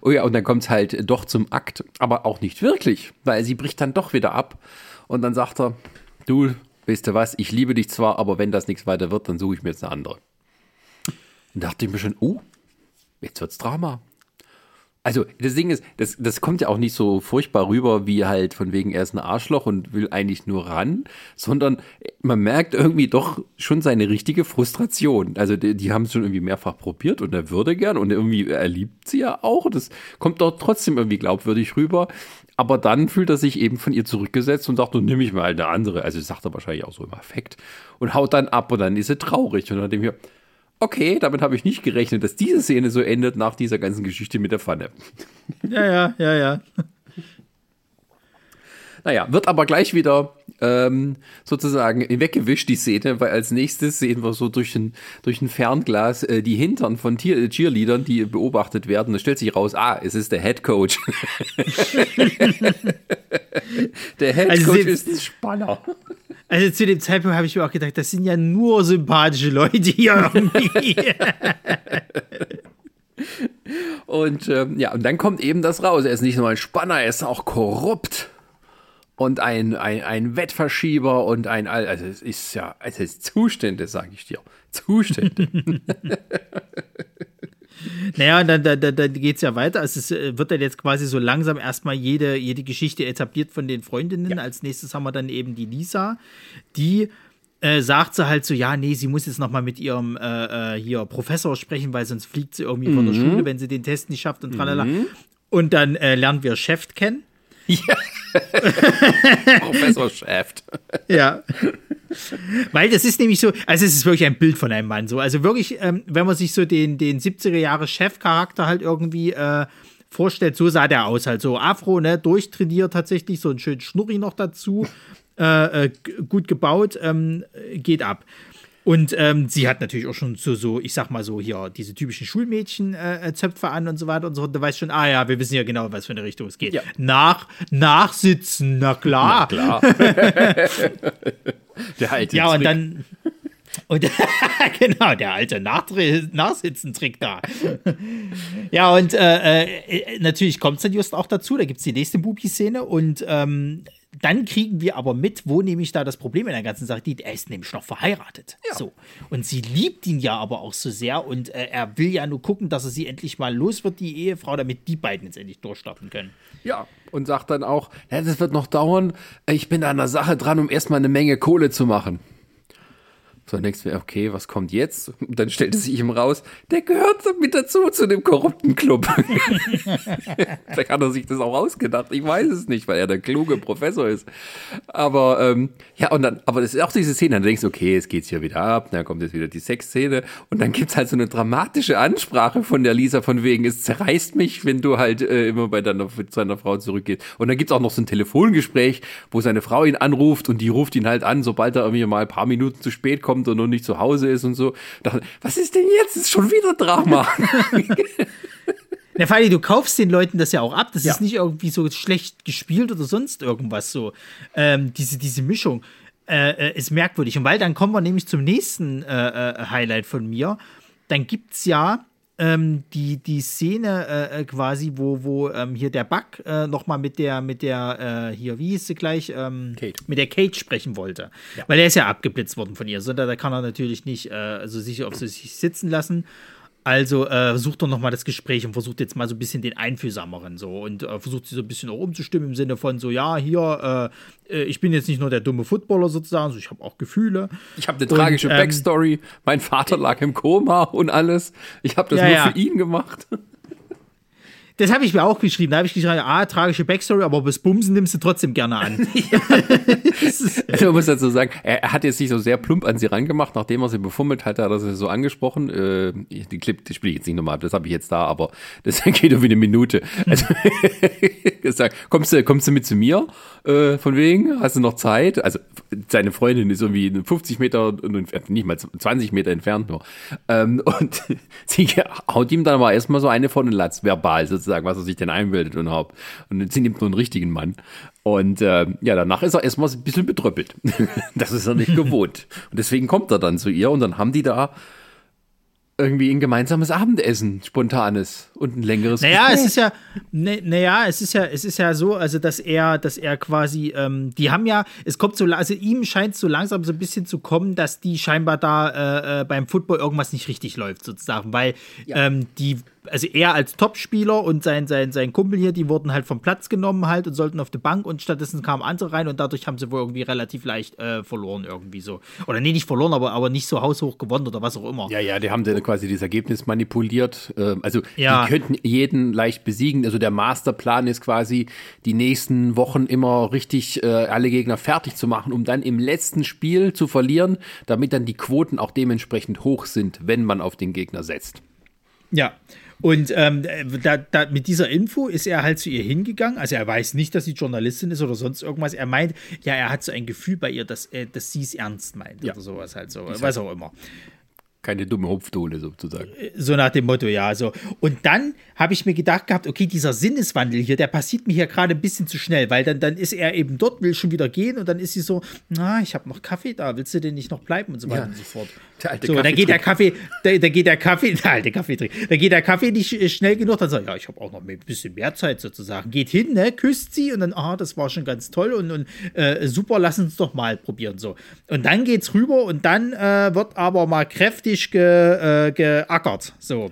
oh ja, und dann kommt es halt doch zum Akt. Aber auch nicht wirklich, weil sie bricht dann doch wieder ab. Und dann sagt er, du, weißt du was, ich liebe dich zwar, aber wenn das nichts weiter wird, dann suche ich mir jetzt eine andere. Und dachte ich mir schon, oh, jetzt wird's Drama. Also das Ding ist, das, das kommt ja auch nicht so furchtbar rüber, wie halt von wegen er ist ein Arschloch und will eigentlich nur ran, sondern man merkt irgendwie doch schon seine richtige Frustration. Also die, die haben es schon irgendwie mehrfach probiert und er würde gern und irgendwie er liebt sie ja auch. Das kommt doch trotzdem irgendwie glaubwürdig rüber. Aber dann fühlt er sich eben von ihr zurückgesetzt und sagt, nun nimm ich mal eine andere. Also sagt er wahrscheinlich auch so im Affekt und haut dann ab und dann ist er traurig und dann denke ich mir, okay, damit habe ich nicht gerechnet, dass diese Szene so endet nach dieser ganzen Geschichte mit der Pfanne. Ja, ja, ja, ja. Naja, wird aber gleich wieder ähm, sozusagen weggewischt, die Szene, weil als nächstes sehen wir so durch ein, durch ein Fernglas äh, die Hintern von Tier Cheerleadern, die beobachtet werden. Es stellt sich raus, ah, es ist der Head Coach. der Head Also Coach ist ein Spanner. Also zu dem Zeitpunkt habe ich mir auch gedacht, das sind ja nur sympathische Leute hier irgendwie. Und ähm, ja, und dann kommt eben das raus. Er ist nicht nur ein Spanner, er ist auch korrupt. Und ein, ein, ein Wettverschieber und ein, All- also es ist ja, es ist Zustände, sage ich dir. Zustände. Naja, dann, dann, dann, geht es ja weiter. Es ist, äh, wird dann jetzt quasi so langsam erstmal jede, jede Geschichte etabliert von den Freundinnen. Als nächstes haben wir dann eben die Lisa, die äh, sagt sie halt so, ja, nee, sie muss jetzt noch mal mit ihrem äh, äh, hier Professor sprechen, weil sonst fliegt sie irgendwie von der Schule, wenn sie den Test nicht schafft und tralala. Und dann äh, lernen wir Chef kennen. Professor Shaft. Ja. Weil das ist nämlich so, also es ist wirklich ein Bild von einem Mann so. Also wirklich, ähm, wenn man sich so den, den 70er Jahre Chefcharakter halt irgendwie äh, vorstellt, so sah der aus, halt so Afro, ne, durchtrainiert tatsächlich, so ein schönen Schnurri noch dazu, äh, äh, gut gebaut, ähm, geht ab. Und ähm, sie hat natürlich auch schon so, so, ich sag mal so hier, diese typischen Schulmädchen-Zöpfe an und so weiter und so. Du weißt schon, ah ja, wir wissen ja genau, was für eine Richtung es geht. Ja. Nach, nachsitzen, na klar. Klar. Der alte Ja, und Trick. dann. Und genau, der alte Nachsitzen-Trick da. ja, und äh, äh, natürlich kommt es dann just auch dazu. Da gibt es die nächste Bubi-Szene und ähm, dann kriegen wir aber mit, wo nämlich da das Problem in der ganzen Sache liegt. Er ist nämlich noch verheiratet. So. Und sie liebt ihn ja aber auch so sehr und äh, er will ja nur gucken, dass er sie endlich mal los wird, die Ehefrau, damit die beiden jetzt endlich durchstarten können. Ja, und sagt dann auch, ja, das wird noch dauern. Ich bin an der Sache dran, um erstmal eine Menge Kohle zu machen. So, dann denkst du mir, okay, was kommt jetzt? Und dann stellt es sich ihm raus, der gehört mit dazu zu dem korrupten Club. Vielleicht hat er sich das auch ausgedacht, ich weiß es nicht, weil er der kluge Professor ist. Aber ähm, ja, und dann, aber das ist auch diese Szene, dann denkst du, okay, es geht's hier wieder ab, dann kommt jetzt wieder die Sexszene und dann gibt's halt so eine dramatische Ansprache von der Lisa von wegen, es zerreißt mich, wenn du halt äh, immer bei deiner, zu deiner Frau zurückgehst. Und dann gibt's auch noch so ein Telefongespräch, wo seine Frau ihn anruft und die ruft ihn halt an, sobald er irgendwie mal ein paar Minuten zu spät kommt und noch nicht zu Hause ist und so. Dachte, was ist denn jetzt? Ist schon wieder Drama. Na, Fanny, du kaufst den Leuten das ja auch ab. Das Ja. ist nicht irgendwie so schlecht gespielt oder sonst irgendwas so. Ähm, diese, diese Mischung äh, äh, ist merkwürdig. Und weil dann kommen wir nämlich zum nächsten äh, äh, Highlight von mir. Dann gibt es ja ähm, die, die Szene äh, äh, quasi, wo, wo ähm, hier der Bug äh, nochmal mit der, mit der, äh, hier, wie hieß sie gleich? Ähm, Kate. Mit der Kate sprechen wollte. Weil er ist ja abgeblitzt worden von ihr. So, da, kann er natürlich nicht äh, also sich auf sich sitzen lassen. Also äh, sucht doch nochmal das Gespräch und versucht jetzt mal so ein bisschen den Einfühlsameren so und äh, versucht sie so ein bisschen auch umzustimmen im Sinne von so, ja, hier, äh, äh, ich bin jetzt nicht nur der dumme Footballer sozusagen, so, ich habe auch Gefühle. Ich habe eine tragische Und, ähm, Backstory. Mein Vater lag im Koma und alles. Ich habe das Ja, nur ja. für ihn gemacht. Das habe ich mir auch geschrieben. Da habe ich geschrieben, ah, tragische Backstory, aber bis Bumsen nimmst du trotzdem gerne an. Das ist- Also man muss dazu sagen, er, hat jetzt nicht so sehr plump an sie rangemacht, nachdem er sie befummelt hat, hat er sie so angesprochen. Äh, die Clip, die spiele ich jetzt nicht nochmal ab, das habe ich jetzt da, aber das geht um eine Minute. Also gesagt, kommst du, kommst du mit zu mir? Äh, von wegen, hast du noch Zeit? Also seine Freundin ist irgendwie 50 Meter entfernt, nicht mal 20 Meter entfernt nur. Ähm, und sie haut ihm dann aber erstmal so eine von den Latz, verbal sozusagen, was er sich denn einbildet und überhaupt. Und sie nimmt nur einen richtigen Mann. Und ähm, ja, danach ist er erstmal ein bisschen betröppelt. das ist er nicht gewohnt. Und deswegen kommt er dann zu ihr und dann haben die da irgendwie ein gemeinsames Abendessen, spontanes und ein längeres Naja, es Gespräch. ist ja, ne, naja, es ist ja, es ist ja so, also dass er, dass er quasi, ähm, die haben ja, es kommt so, also ihm scheint so langsam so ein bisschen zu kommen, dass die scheinbar da äh, äh, beim Football irgendwas nicht richtig läuft, sozusagen, weil ähm, die also er als Topspieler und sein, sein, sein Kumpel hier, die wurden halt vom Platz genommen halt und sollten auf die Bank und stattdessen kamen andere rein und dadurch haben sie wohl irgendwie relativ leicht äh, verloren irgendwie so. Oder nee, nicht verloren, aber, aber nicht so haushoch gewonnen oder was auch immer. Ja, ja, die haben dann quasi das Ergebnis manipuliert. Ähm, Also Ja. die könnten jeden leicht besiegen. Also der Masterplan ist quasi, die nächsten Wochen immer richtig äh, alle Gegner fertig zu machen, um dann im letzten Spiel zu verlieren, damit dann die Quoten auch dementsprechend hoch sind, wenn man auf den Gegner setzt. Ja. Und ähm, da, da, mit dieser Info ist er halt zu ihr hingegangen. Also er weiß nicht, dass sie Journalistin ist oder sonst irgendwas. Er meint, ja, er hat so ein Gefühl bei ihr, dass, äh, dass sie es ernst meint Ja. oder sowas halt so. Was auch immer. Keine dumme Hupfdohle sozusagen. So nach dem Motto, ja, so. Und dann habe ich mir gedacht gehabt, okay, dieser Sinneswandel hier, der passiert mir hier gerade ein bisschen zu schnell, weil dann, dann ist er eben dort, will schon wieder gehen und dann ist sie so, na, ich habe noch Kaffee da, willst du denn nicht noch bleiben und so weiter Ja. und so fort. Der alte so, da geht der Kaffee, da, da geht der Kaffee, der alte Kaffeetrick, da geht der Kaffee nicht äh, schnell genug, dann sagt, ja, ich habe auch noch ein bisschen mehr Zeit sozusagen. Geht hin, ne, küsst sie und dann, ah, das war schon ganz toll und, und äh, super, lass uns doch mal probieren, so. Und dann geht's rüber und dann äh, wird aber mal kräftig ge, äh, geackert, so.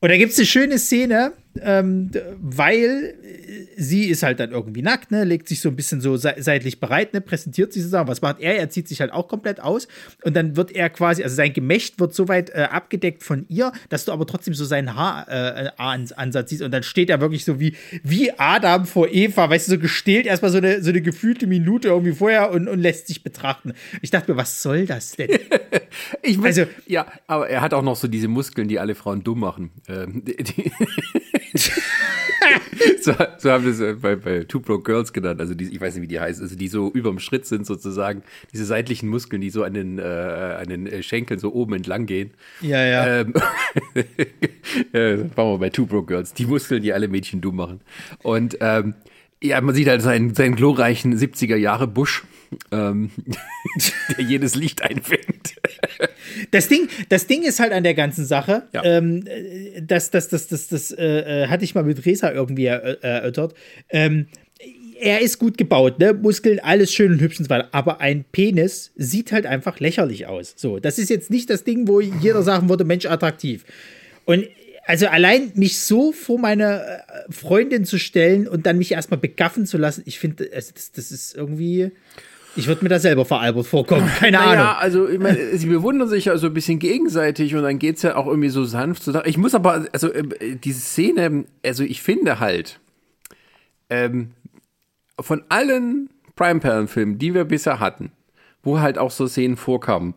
Und da gibt es eine schöne Szene, ähm, weil äh, sie ist halt dann irgendwie nackt, ne, legt sich so ein bisschen so se seitlich bereit, ne, präsentiert sich sozusagen. Was macht er? Er zieht sich halt auch komplett aus und dann wird er quasi, also sein Gemächt wird so weit äh, abgedeckt von ihr, dass du aber trotzdem so seinen Haaransatz siehst und dann steht er wirklich so wie, wie Adam vor Eva, weißt du, so gestählt erstmal so eine, so eine gefühlte Minute irgendwie vorher und, und lässt sich betrachten. Ich dachte mir, was soll das denn? Ich muss, Also- ja, aber er hat auch noch so diese Muskeln, die alle Frauen dumm machen. Ähm, die, die so, so haben das äh, bei, bei Two Broke Girls genannt. Also die, ich weiß nicht, wie die heißt. Also die so überm Schritt sind sozusagen. Diese seitlichen Muskeln, die so an den, äh, an den äh, Schenkeln so oben entlang gehen. Ja, ja. Ähm, äh, waren wir bei Two Broke Girls. Die Muskeln, die alle Mädchen dumm machen. Und ähm, ja, man sieht halt seinen, seinen glorreichen 70er Jahre Busch, ähm, der jedes Licht einfängt. Das Ding, das Ding ist halt an der ganzen Sache, Ja. ähm, äh, das, das, das, das, das äh, äh, hatte ich mal mit Resa irgendwie erö- erörtert. Ähm, er ist gut gebaut, ne? Muskeln, alles schön und hübsch und so weiter. Aber ein Penis sieht halt einfach lächerlich aus. So, das ist jetzt nicht das Ding, wo jeder sagen würde, Mensch, attraktiv. Und also allein mich so vor meine äh, Freundin zu stellen und dann mich erstmal begaffen zu lassen, ich finde, also das, das ist irgendwie. Ich würde mir da selber veralbert vorkommen. Keine Ahnung. Naja, also ich meine, sie bewundern sich ja so ein bisschen gegenseitig und dann geht's ja auch irgendwie so sanft zusammen. Ich muss aber, also äh, diese Szene, also ich finde halt, ähm, von allen Prime-Perlen-Filmen, die wir bisher hatten, wo halt auch so Szenen vorkamen,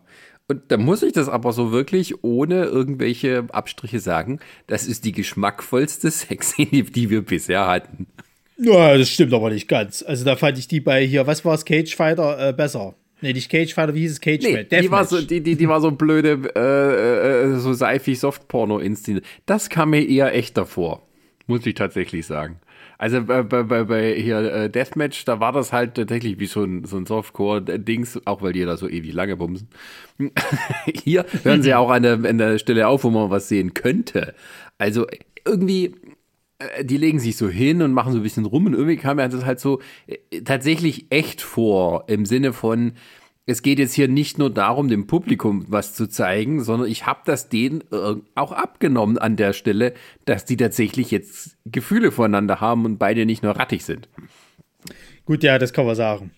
und da muss ich das aber so wirklich ohne irgendwelche Abstriche sagen, das ist die geschmackvollste Sexszene, die wir bisher hatten. Ja, das stimmt aber nicht ganz. Also da fand ich die bei hier, was war es, Cage Fighter, äh, besser. Nee, nicht Cage Fighter, wie hieß es? Cage Nee, die war, so, die, die, die war so blöde, äh, äh, so seifig Softporno inszeniert. Das kam mir eher echt davor, muss ich tatsächlich sagen. Also bei, bei, bei, hier äh, Deathmatch, da war das halt tatsächlich wie so ein, so ein Softcore-Dings, auch weil die da so ewig lange bumsen. hier hören sie auch an der, an der Stelle auf, wo man was sehen könnte. Also irgendwie, äh, die legen sich so hin und machen so ein bisschen rum und irgendwie kam mir das halt so äh, tatsächlich echt vor, im Sinne von, es geht jetzt hier nicht nur darum, dem Publikum was zu zeigen, sondern ich habe das denen äh, auch abgenommen an der Stelle, dass die tatsächlich jetzt Gefühle voneinander haben und beide nicht nur rattig sind. Gut, ja, das kann man sagen.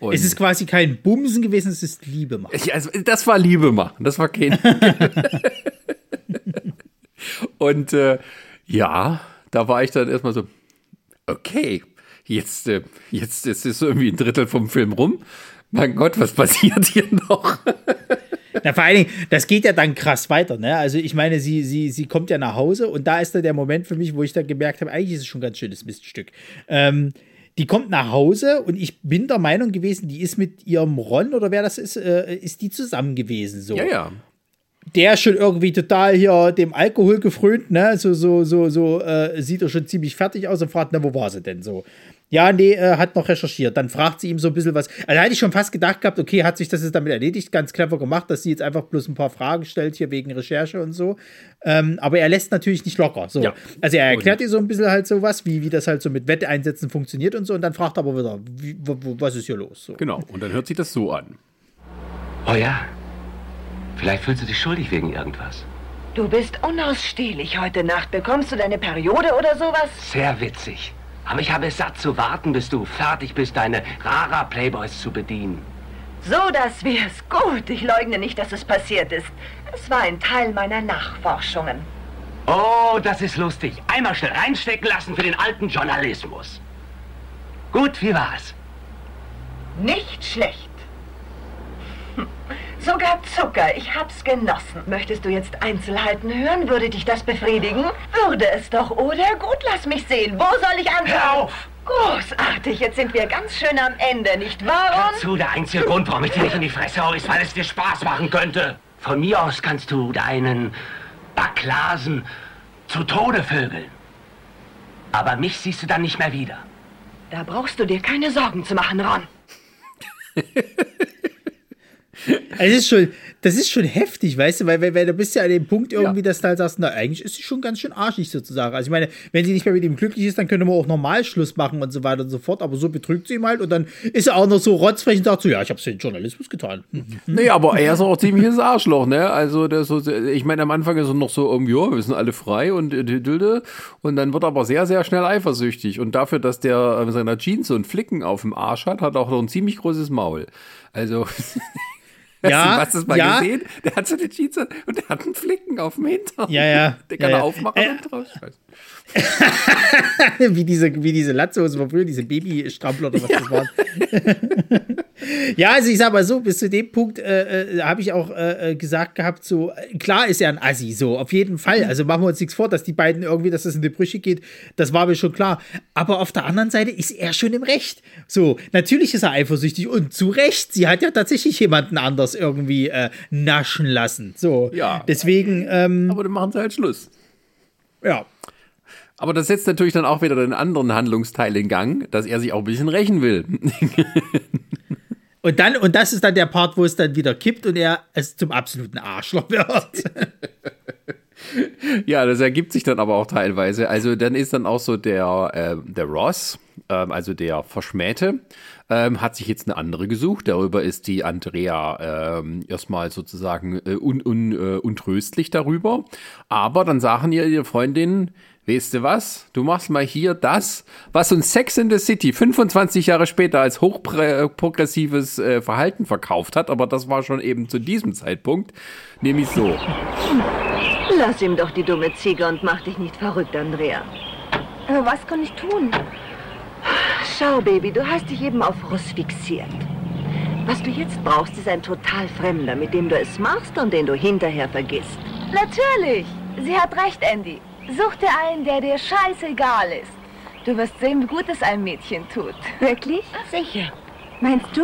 Und Es ist quasi kein Bumsen gewesen, es ist Liebe machen. Also, das war Liebe machen, das war kein. und äh, ja, da war ich dann erstmal so, okay, jetzt, äh, jetzt ist es irgendwie ein Drittel vom Film rum. Mein Gott, was passiert hier noch? Na, vor allen Dingen, das geht ja dann krass weiter, ne? Also ich meine, sie, sie, sie kommt ja nach Hause und da ist dann der Moment für mich, wo ich dann gemerkt habe, eigentlich ist es schon ein ganz schönes Miststück. Ähm, die kommt nach Hause und ich bin der Meinung gewesen, die ist mit ihrem Ron oder wer das ist, äh, ist die zusammen gewesen. So. Ja, ja. Der schon irgendwie total hier dem Alkohol gefrönt, ne? So, so, so, so, äh, sieht er schon ziemlich fertig aus und fragt, na, wo war sie denn so? Ja, nee, äh, hat noch recherchiert. Dann fragt sie ihm so ein bisschen was. Also da hätte ich schon fast gedacht gehabt, okay, hat sich das jetzt damit erledigt, ganz clever gemacht, dass sie jetzt einfach bloß ein paar Fragen stellt hier wegen Recherche und so. Ähm, aber er lässt natürlich nicht locker. So. Ja. Also er erklärt ihr so ein bisschen halt so was, wie, wie das halt so mit Wetteinsätzen funktioniert und so. Und dann fragt er aber wieder, wie, wo, wo, was ist hier los? So. Genau. Und dann hört sich das so an. Oh ja. Vielleicht fühlst du dich schuldig wegen irgendwas. Du bist unausstehlich heute Nacht. Bekommst du deine Periode oder sowas? Sehr witzig. Aber ich habe es satt zu warten, bis du fertig bist, deine Rara Playboys zu bedienen. So, das wär's. Gut, ich leugne nicht, dass es passiert ist. Es war ein Teil meiner Nachforschungen. Oh, das ist lustig. Einmal schnell reinstecken lassen für den alten Journalismus. Gut, wie war's? Nicht schlecht. Hm. Sogar Zucker, ich hab's genossen. Möchtest du jetzt Einzelheiten hören? Würde dich das befriedigen? Würde es doch, oder? Gut, lass mich sehen. Wo soll ich anfangen? Hör auf! Großartig, jetzt sind wir ganz schön am Ende, nicht wahr? Und Dazu der einzige Grund, warum ich dir nicht in die Fresse hau, ist, weil es dir Spaß machen könnte. Von mir aus kannst du deinen Backlasen zu Tode vögeln. Aber mich siehst du dann nicht mehr wieder. da brauchst du dir keine Sorgen zu machen, Ron. Es ist schon, das ist schon heftig, weißt du, weil, weil, weil du bist ja an dem Punkt irgendwie, dass du halt sagst, na, eigentlich ist sie schon ganz schön arschig sozusagen. Also ich meine, wenn sie nicht mehr mit ihm glücklich ist, dann könnte man auch normal Schluss machen und so weiter und so fort, aber so betrügt sie ihn halt und dann ist er auch noch so rotzfrech und sagt so, ja, ich hab's für den Journalismus getan. Hm. Nee, aber er ist auch ziemliches Arschloch, ne? Also, so, ich meine, am Anfang ist er noch so irgendwie, ja, wir sind alle frei und äh, dülde. Und dann wird er aber sehr, sehr schnell eifersüchtig. Und dafür, dass der mit seiner Jeans so einen Flicken auf dem Arsch hat, hat er auch noch ein ziemlich großes Maul. Also, Ja, hast du, das mal ja. gesehen? Der hat so eine Jeans an und der hat einen Flicken auf dem Hintern. Ja, ja. Den kann Ja, er ja. aufmachen Äh, und rausschmeißen. wie diese, wie diese Latzhosen von früher, diese Babystrampler oder was das waren. ja, also ich sag mal so, bis zu dem Punkt äh, äh, habe ich auch äh, äh, gesagt gehabt, so, äh, klar ist er ein Assi, so, auf jeden Fall. Also machen wir uns nichts vor, dass die beiden irgendwie, dass das in die Brüche geht, das war mir schon klar. Aber auf der anderen Seite ist er schon im Recht. So, natürlich ist er eifersüchtig und zu Recht. Sie hat ja tatsächlich jemanden anders irgendwie äh, naschen lassen. So, Ja. deswegen, ähm, Aber dann machen sie halt Schluss. ja. Aber das setzt natürlich dann auch wieder den anderen Handlungsteil in Gang, dass er sich auch ein bisschen rächen will. Und dann, und das ist dann der Part, wo es dann wieder kippt und er es zum absoluten Arschloch wird. Ja, das ergibt sich dann aber auch teilweise. Also dann ist dann auch so der, äh, der Ross, ähm, also der Verschmähte, ähm, hat sich jetzt eine andere gesucht. Darüber ist die Andrea ähm, erstmal sozusagen äh, un, un, äh, untröstlich darüber. Aber dann sagen ihr ihre Freundinnen, weißt du was, du machst mal hier das, was uns Sex in the City 25 Jahre später als hochprogressives äh, Verhalten verkauft hat. Aber das war schon eben zu diesem Zeitpunkt, nämlich so. Lass ihm doch die dumme Ziege und mach dich nicht verrückt, Andrea. Aber was kann ich tun? Schau, Baby, du hast dich eben auf Russ fixiert. Was du jetzt brauchst, ist ein total Fremder, mit dem du es machst und den du hinterher vergisst. Natürlich. Sie hat recht, Andy. Such dir einen, der dir scheißegal ist. Du wirst sehen, wie gut es einem Mädchen tut. Wirklich? Sicher. Meinst du?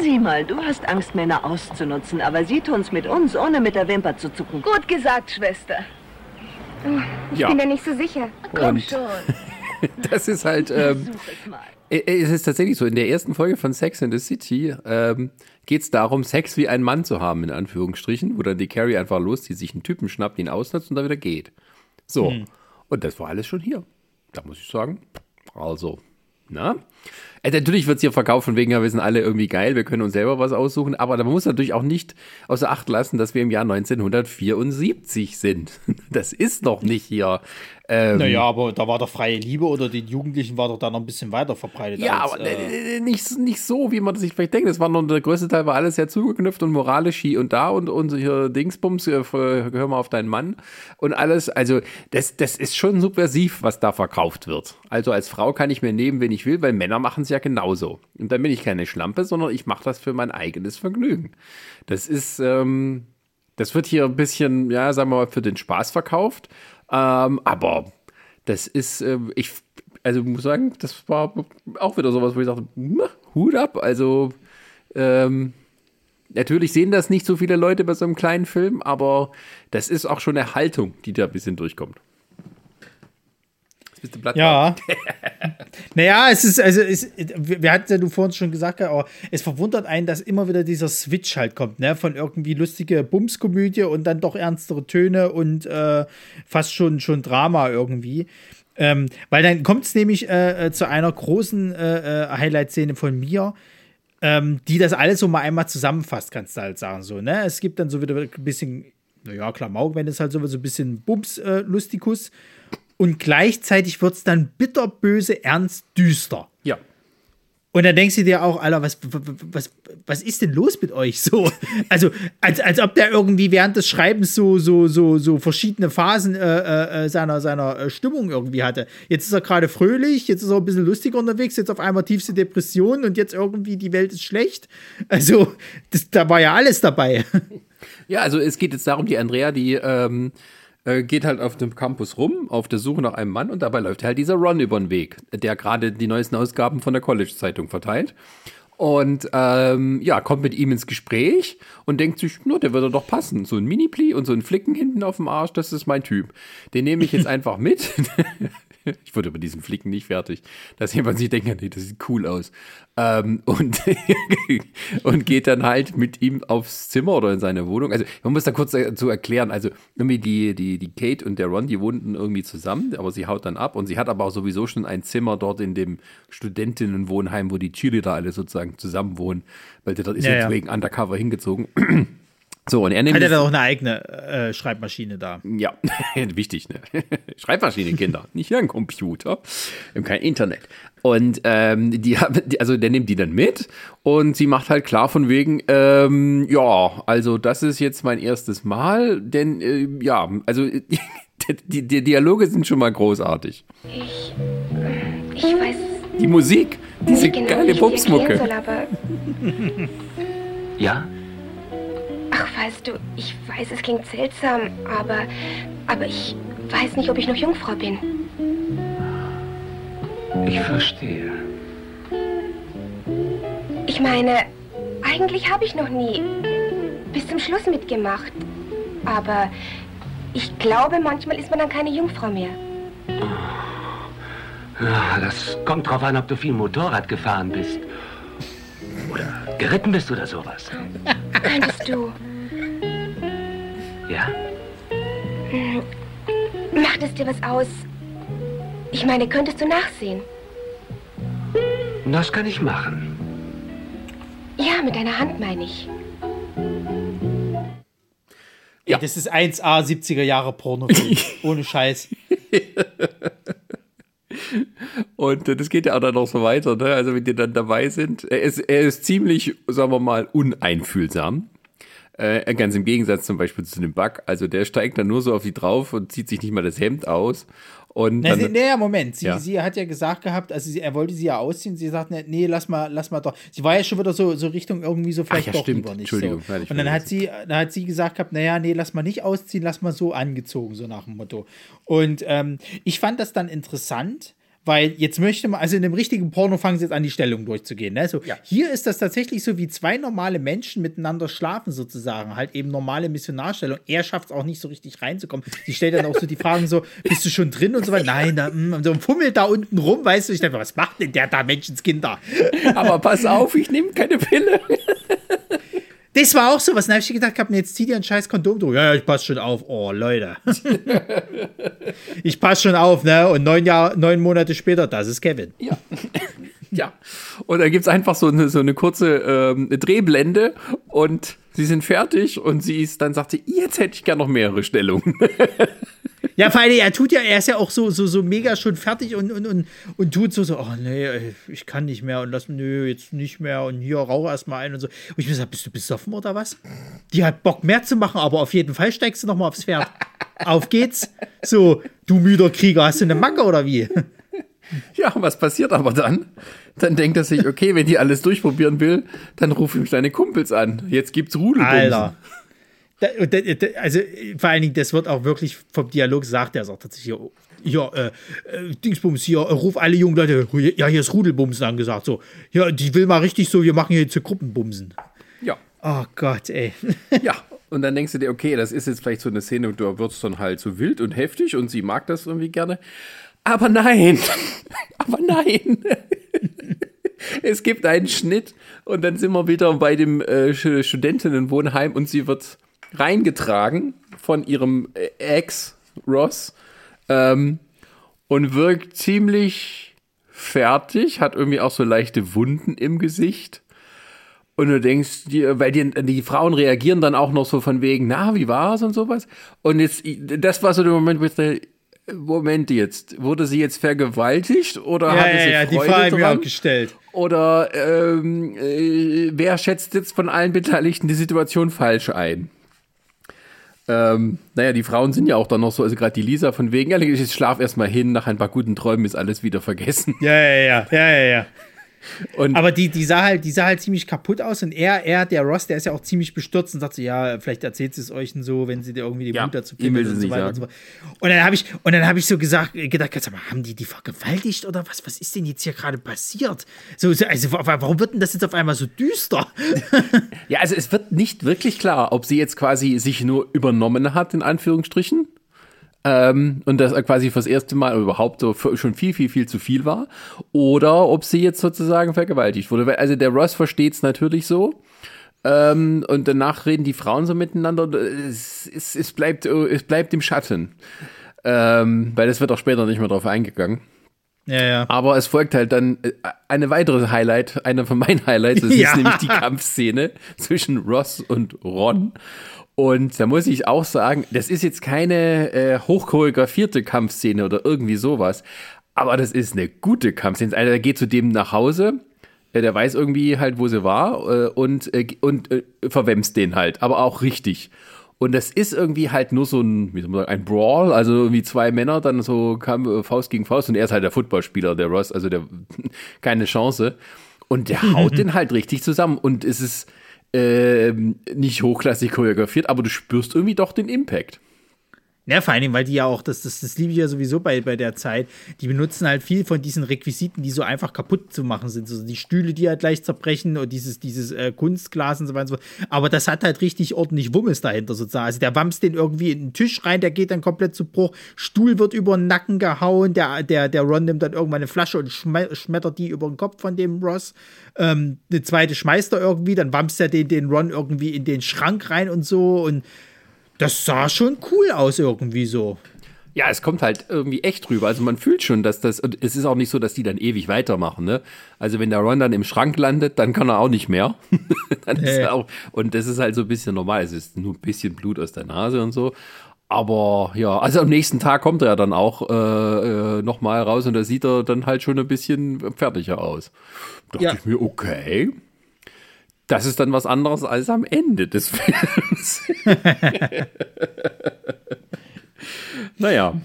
Sieh mal, du hast Angst, Männer auszunutzen, aber sie tun's mit uns, ohne mit der Wimper zu zucken. Gut gesagt, Schwester. Ich Ja. bin mir nicht so sicher. Komm Und- schon. Das ist halt, ähm, Such es mal. äh, es ist tatsächlich so, in der ersten Folge von Sex in the City ähm, geht es darum, Sex wie ein Mann zu haben, in Anführungsstrichen, wo dann die Carrie einfach loszieht, sich einen Typen schnappt, ihn ausnutzt und dann wieder geht. So, und das war alles schon hier. Da muss ich sagen, also, na? Äh, natürlich wird es hier verkauft von wegen, ja, wir sind alle irgendwie geil, wir können uns selber was aussuchen, aber man muss natürlich auch nicht außer Acht lassen, dass wir im Jahr 1974 sind. Das ist noch nicht hier. Ähm, Naja, aber da war doch freie Liebe oder den Jugendlichen war doch da noch ein bisschen weiter verbreitet. Ja, als, aber äh, äh, nicht, nicht so, wie man sich vielleicht denkt. Das war noch, der größte Teil war alles sehr zugeknüpft und moralisch hier und da und, und hier Dingsbums, äh, hör mal auf deinen Mann und alles. Also, das, das ist schon subversiv, was da verkauft wird. Also, als Frau kann ich mir nehmen, wen ich will, weil Männer machen es ja genauso. Und dann bin ich keine Schlampe, sondern ich mache das für mein eigenes Vergnügen. Das ist, ähm, das wird hier ein bisschen, ja, sagen wir mal, für den Spaß verkauft. Ähm, aber das ist, äh, ich, also muss sagen, das war auch wieder sowas, wo ich sagte, na, Hut ab. Also, ähm, natürlich sehen das nicht so viele Leute bei so einem kleinen Film, aber das ist auch schon eine Haltung, die da ein bisschen durchkommt. Jetzt bist du platt. Ja. naja, es ist, also, es, wir hatten ja du vorhin schon gesagt, aber es verwundert einen, dass immer wieder dieser Switch halt kommt, ne? Von irgendwie lustige Bumskomödie und dann doch ernstere Töne und äh, fast schon, schon Drama irgendwie. Ähm, weil dann kommt es nämlich äh, äh, zu einer großen äh, äh, Highlight-Szene von mir, ähm, die das alles so mal einmal zusammenfasst, kannst du halt sagen. So, ne? Es gibt dann so wieder ein bisschen naja, Klamauk, wenn es halt so, so ein bisschen Bums-Lustikus. Und gleichzeitig wird es dann bitterböse, ernst, düster. Ja. Und dann denkst du dir auch, Alter, was, was, was ist denn los mit euch so? Also, als, als ob der irgendwie während des Schreibens so, so, so, so verschiedene Phasen äh, äh, seiner, seiner äh, Stimmung irgendwie hatte. Jetzt ist er gerade fröhlich, jetzt ist er ein bisschen lustiger unterwegs, jetzt auf einmal tiefste Depression und jetzt irgendwie die Welt ist schlecht. Also, das, da war ja alles dabei. Ja, also es geht jetzt darum, die Andrea, die ähm, äh, geht halt auf dem Campus rum, auf der Suche nach einem Mann und dabei läuft halt dieser Ron über den Weg, der gerade die neuesten Ausgaben von der College-Zeitung verteilt. Und ähm, ja, kommt mit ihm ins Gespräch und denkt sich, nur, der würde doch passen. So ein Mini-Pli und so ein Flicken hinten auf dem Arsch, das ist mein Typ. Den nehme ich jetzt einfach mit. ich wurde über diesen Flicken nicht fertig, dass jemand sich denkt, nee, das sieht cool aus. Ähm, und, und geht dann halt mit ihm aufs Zimmer oder in seine Wohnung. Also man muss da kurz dazu erklären, also irgendwie die, die, die Kate und der Ron, die wohnten irgendwie zusammen, aber sie haut dann ab und sie hat aber auch sowieso schon ein Zimmer dort in dem Studentinnenwohnheim, wo die Cheerleader alle sozusagen zusammen wohnen, weil der dort ist Ja, jetzt ja. wegen Undercover hingezogen. So, und er nimmt Hat er das- da auch eine eigene äh, Schreibmaschine da? ja, wichtig, ne? Schreibmaschine, Kinder, nicht ein Computer. Wir haben kein Internet. Und ähm, die, haben- also der nimmt die dann mit und sie macht halt klar von wegen, ähm, ja, also das ist jetzt mein erstes Mal, denn äh, ja, also die, die Dialoge sind schon mal großartig. Ich. Ich weiß Die Musik, diese genau, geile Pupsmucke. soll. Ja? Ach, weißt du, ich weiß, es klingt seltsam, aber. Aber ich weiß nicht, ob ich noch Jungfrau bin. Ich verstehe. Ich meine, eigentlich habe ich noch nie bis zum Schluss mitgemacht. Aber ich glaube, manchmal ist man dann keine Jungfrau mehr. Ja, das kommt drauf an, ob du viel Motorrad gefahren bist. Oder geritten bist oder sowas. Könntest du. Ja? Macht es dir was aus? Ich meine, könntest du nachsehen? Das kann ich machen. Ja, mit deiner Hand meine ich. Ja. Das ist 1A 70er Jahre Pornofilm. Ohne Scheiß. Und äh, das geht ja auch dann noch so weiter, ne? Also wenn die dann dabei sind, er ist, er ist ziemlich, sagen wir mal, uneinfühlsam. Äh, ganz im Gegensatz zum Beispiel zu dem Bug. Also der steigt dann nur so auf die drauf und zieht sich nicht mal das Hemd aus. Und Na, sie, dann, nee, ja, Moment. Sie, Ja. sie hat ja gesagt gehabt, also sie, er wollte sie ja ausziehen. Sie sagt, nee, lass mal, lass mal doch. Sie war ja schon wieder so, so Richtung irgendwie so vielleicht ja, doch stimmt. nicht. Entschuldigung, so. Und dann hat sie, dann hat sie gesagt gehabt, naja, nee, lass mal nicht ausziehen, lass mal so angezogen, so nach dem Motto. Und ähm, ich fand das dann interessant. Weil jetzt möchte man, also in dem richtigen Porno fangen sie jetzt an, die Stellung durchzugehen. Ne? So, Ja. Hier ist das tatsächlich so, wie zwei normale Menschen miteinander schlafen, sozusagen. Halt eben normale Missionarstellung. Er schafft es auch nicht so richtig reinzukommen. Sie stellt dann auch so die Fragen so, bist du schon drin und so weiter. Nein, da, mm, und so fummelt da unten rum, weißt du. Ich dachte, was macht denn der da, Menschenskinder? aber pass auf, ich nehme keine Pille. Das war auch so was. Dann habe ich gedacht, nee, jetzt zieh dir ein scheiß Kondom durch. Ja, ja, ich pass schon auf. Oh, Leute. ich pass schon auf, ne? Und neun, Jahr, neun Monate später, das ist Kevin. Ja. ja. Und da gibt's einfach so eine, so eine kurze ähm, Drehblende und sie sind fertig und sie ist, dann sagt sie, jetzt hätte ich gern noch mehrere Stellungen. Ja, vor allem, er tut ja, er ist ja auch so, so, so mega schon fertig und, und, und, und tut so, so, oh nee, ich kann nicht mehr und lass, nö, jetzt nicht mehr und hier rauch erstmal ein und so. Und ich mir gesagt, bist du besoffen oder was? Die hat Bock mehr zu machen, aber auf jeden Fall steigst du nochmal aufs Pferd. Auf geht's. So, du müder Krieger, hast du eine Macke oder wie? Ja, was passiert aber dann? Dann denkt er sich, okay, wenn die alles durchprobieren will, dann rufe ich deine Kumpels an. Jetzt gibt's Rudelbumsen. Alter. Da, und da, da, also vor allen Dingen, das wird auch wirklich vom Dialog sagt er, sagt tatsächlich hier, hier äh, äh, Dingsbums, hier, äh, ruf alle jungen Leute, ja, hier ist Rudelbumsen angesagt, so, ja, die will mal richtig so, wir machen hier jetzt Gruppenbumsen. Ja. Oh Gott, ey. Ja. Und dann denkst du dir, okay, das ist jetzt vielleicht so eine Szene, da wird's dann halt so wild und heftig und sie mag das irgendwie gerne. Aber nein. Aber nein. es gibt einen Schnitt und dann sind wir wieder bei dem äh, Studentinnenwohnheim und sie wird reingetragen von ihrem äh, Ex, Ross, ähm, und wirkt ziemlich fertig, hat irgendwie auch so leichte Wunden im Gesicht. Und du denkst, die, weil die, die Frauen reagieren dann auch noch so von wegen, na, wie war's und sowas. Und jetzt, das war so der Moment, wo ich dachte, Moment jetzt, wurde sie jetzt vergewaltigt oder Ja, hatte sie ja, Freude die Frage dran? auch gestellt. Oder ähm, äh, wer schätzt jetzt von allen Beteiligten die Situation falsch ein? Ähm, naja, die Frauen sind ja auch dann noch so, also gerade die Lisa von wegen, ja, ich schlaf erstmal hin, nach ein paar guten Träumen ist alles wieder vergessen. Ja, ja, ja, ja, ja, ja. Und Aber die, die sah halt, die sah halt ziemlich kaputt aus und er, er, der Ross, der ist ja auch ziemlich bestürzt und sagt so, ja, vielleicht erzählt sie es euch und so, wenn sie dir irgendwie die Ja, Mut dazu sie und so weiter und so fort. Und dann habe ich, und dann habe ich so gesagt, gedacht, sag mal, haben die die vergewaltigt oder was? Was ist denn jetzt hier gerade passiert? So, so, also, wa- warum wird denn das jetzt auf einmal so düster? Ja, also es wird nicht wirklich klar, ob sie jetzt quasi sich nur übernommen hat, in Anführungsstrichen. Ähm, und das quasi fürs erste Mal überhaupt so schon viel, viel, viel zu viel war. Oder ob sie jetzt sozusagen vergewaltigt wurde. Also der Ross versteht es natürlich so. Ähm, und danach reden die Frauen so miteinander. und Es, es, es, bleibt, äh, es bleibt im Schatten. Ähm, weil es wird auch später nicht mehr drauf eingegangen. Ja, ja. Aber es folgt halt dann äh, eine weitere Highlight, einer von meinen Highlights, das Ja. ist nämlich die Kampfszene zwischen Ross und Ron. Und da muss ich auch sagen, das ist jetzt keine äh, hochchoreografierte Kampfszene oder irgendwie sowas, aber das ist eine gute Kampfszene. Einer geht zu dem nach Hause, äh, der weiß irgendwie halt, wo sie war äh, und, äh, und äh, verwemst den halt, aber auch richtig. Und das ist irgendwie halt nur so ein, wie soll man sagen, ein Brawl, also irgendwie zwei Männer, dann so kam äh, Faust gegen Faust und er ist halt der Footballspieler, der Ross, also der keine Chance. Und der haut den halt richtig zusammen und es ist ähm, nicht hochklassig choreografiert, aber du spürst irgendwie doch den Impact. Ja, vor allen Dingen, weil die ja auch, das, das, das liebe ich ja sowieso bei, bei der Zeit, die benutzen halt viel von diesen Requisiten, die so einfach kaputt zu machen sind. So die Stühle, die halt gleich zerbrechen und dieses, dieses äh, Kunstglas und so weiter. Aber das hat halt richtig ordentlich Wummes dahinter sozusagen. Also der wamst den irgendwie in den Tisch rein, der geht dann komplett zu Bruch. Stuhl wird über den Nacken gehauen, der, der, der Ron nimmt dann irgendwann eine Flasche und schme schmettert die über den Kopf von dem Ross. Ähm, eine zweite schmeißt er irgendwie, dann wamst er den, den Ron irgendwie in den Schrank rein und so und das sah schon cool aus irgendwie so. Ja, es kommt halt irgendwie echt rüber. Also man fühlt schon, dass das, und es ist auch nicht so, dass die dann ewig weitermachen, ne? Also wenn der Ron dann im Schrank landet, dann kann er auch nicht mehr. dann ist Nee. er auch, und das ist halt so ein bisschen normal. Es ist nur ein bisschen Blut aus der Nase und so. Aber ja, also am nächsten Tag kommt er ja dann auch äh, äh, nochmal raus und da sieht er dann halt schon ein bisschen fertiger aus. Dachte Ja. ich mir, okay. Das ist dann was anderes als am Ende des Films. naja.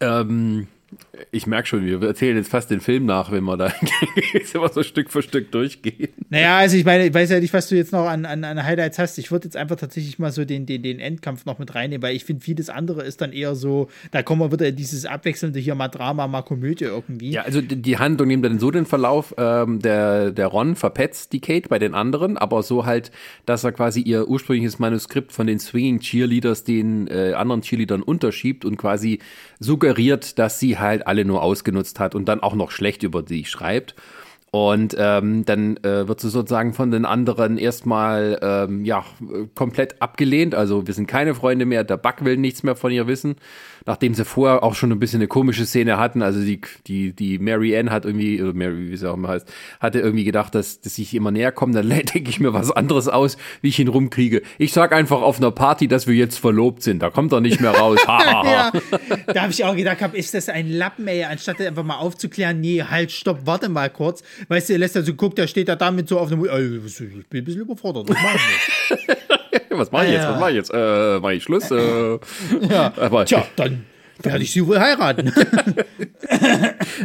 Ähm, ich merke schon, wir erzählen jetzt fast den Film nach, wenn wir da jetzt immer so Stück für Stück durchgehen. Naja, also ich meine, ich weiß ja nicht, was du jetzt noch an, an, an Highlights hast. Ich würde jetzt einfach tatsächlich mal so den, den, den Endkampf noch mit reinnehmen, weil ich finde, vieles andere ist dann eher so, da kommen wir wieder in dieses abwechselnde hier mal Drama, mal Komödie irgendwie. Ja, also die- Handlung nimmt dann so den Verlauf, ähm, der, der Ron verpetzt die Kate bei den anderen, aber so halt, dass er quasi ihr ursprüngliches Manuskript von den Swinging Cheerleaders den äh, anderen Cheerleadern unterschiebt und quasi suggeriert, dass sie halt alle nur ausgenutzt hat und dann auch noch schlecht über sie schreibt. Und ähm, dann äh, wird sie sozusagen von den anderen erstmal ähm, ja komplett abgelehnt. Also wir sind keine Freunde mehr. Der Buck will nichts mehr von ihr wissen, nachdem sie vorher auch schon ein bisschen eine komische Szene hatten. Also die die die Mary Ann hat irgendwie oder Mary wie sie auch immer heißt, hatte irgendwie gedacht, dass dass ich immer näher kommen. Dann denke ich mir was anderes aus, wie ich ihn rumkriege. Ich sag einfach auf einer Party, dass wir jetzt verlobt sind. Da kommt er nicht mehr raus. Ja, da habe ich auch gedacht, hab, ist das ein Lappen, ey, anstatt einfach mal aufzuklären, nee, halt, stopp, warte mal kurz. Weißt du, lässt er so guckt, der steht da damit so auf dem ich bin ein bisschen überfordert, was machen wir? Was mache ich jetzt? Was mache ich jetzt? Äh, mache ich Schluss? Äh, Ja, aber tja, dann werde ich sie wohl heiraten.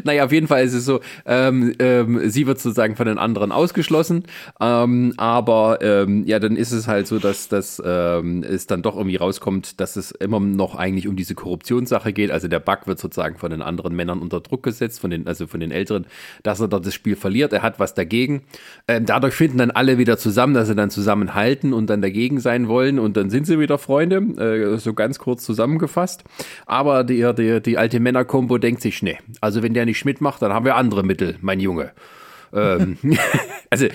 Naja, auf jeden Fall ist es so, ähm, ähm, sie wird sozusagen von den anderen ausgeschlossen, ähm, aber ähm, ja, dann ist es halt so, dass, dass ähm, es dann doch irgendwie rauskommt, dass es immer noch eigentlich um diese Korruptionssache geht. Also der Buck wird sozusagen von den anderen Männern unter Druck gesetzt, von den, also von den Älteren, dass er dort das Spiel verliert. Er hat was dagegen. Ähm, dadurch finden dann alle wieder zusammen, dass sie dann zusammenhalten und dann dagegen sein wollen und dann sind sie wieder Freunde, äh, so ganz kurz zusammengefasst. Aber die, die, die alte Männerkombo denkt sich, nee, also wenn der nicht mitmacht, dann haben wir andere Mittel, mein Junge. ähm, also,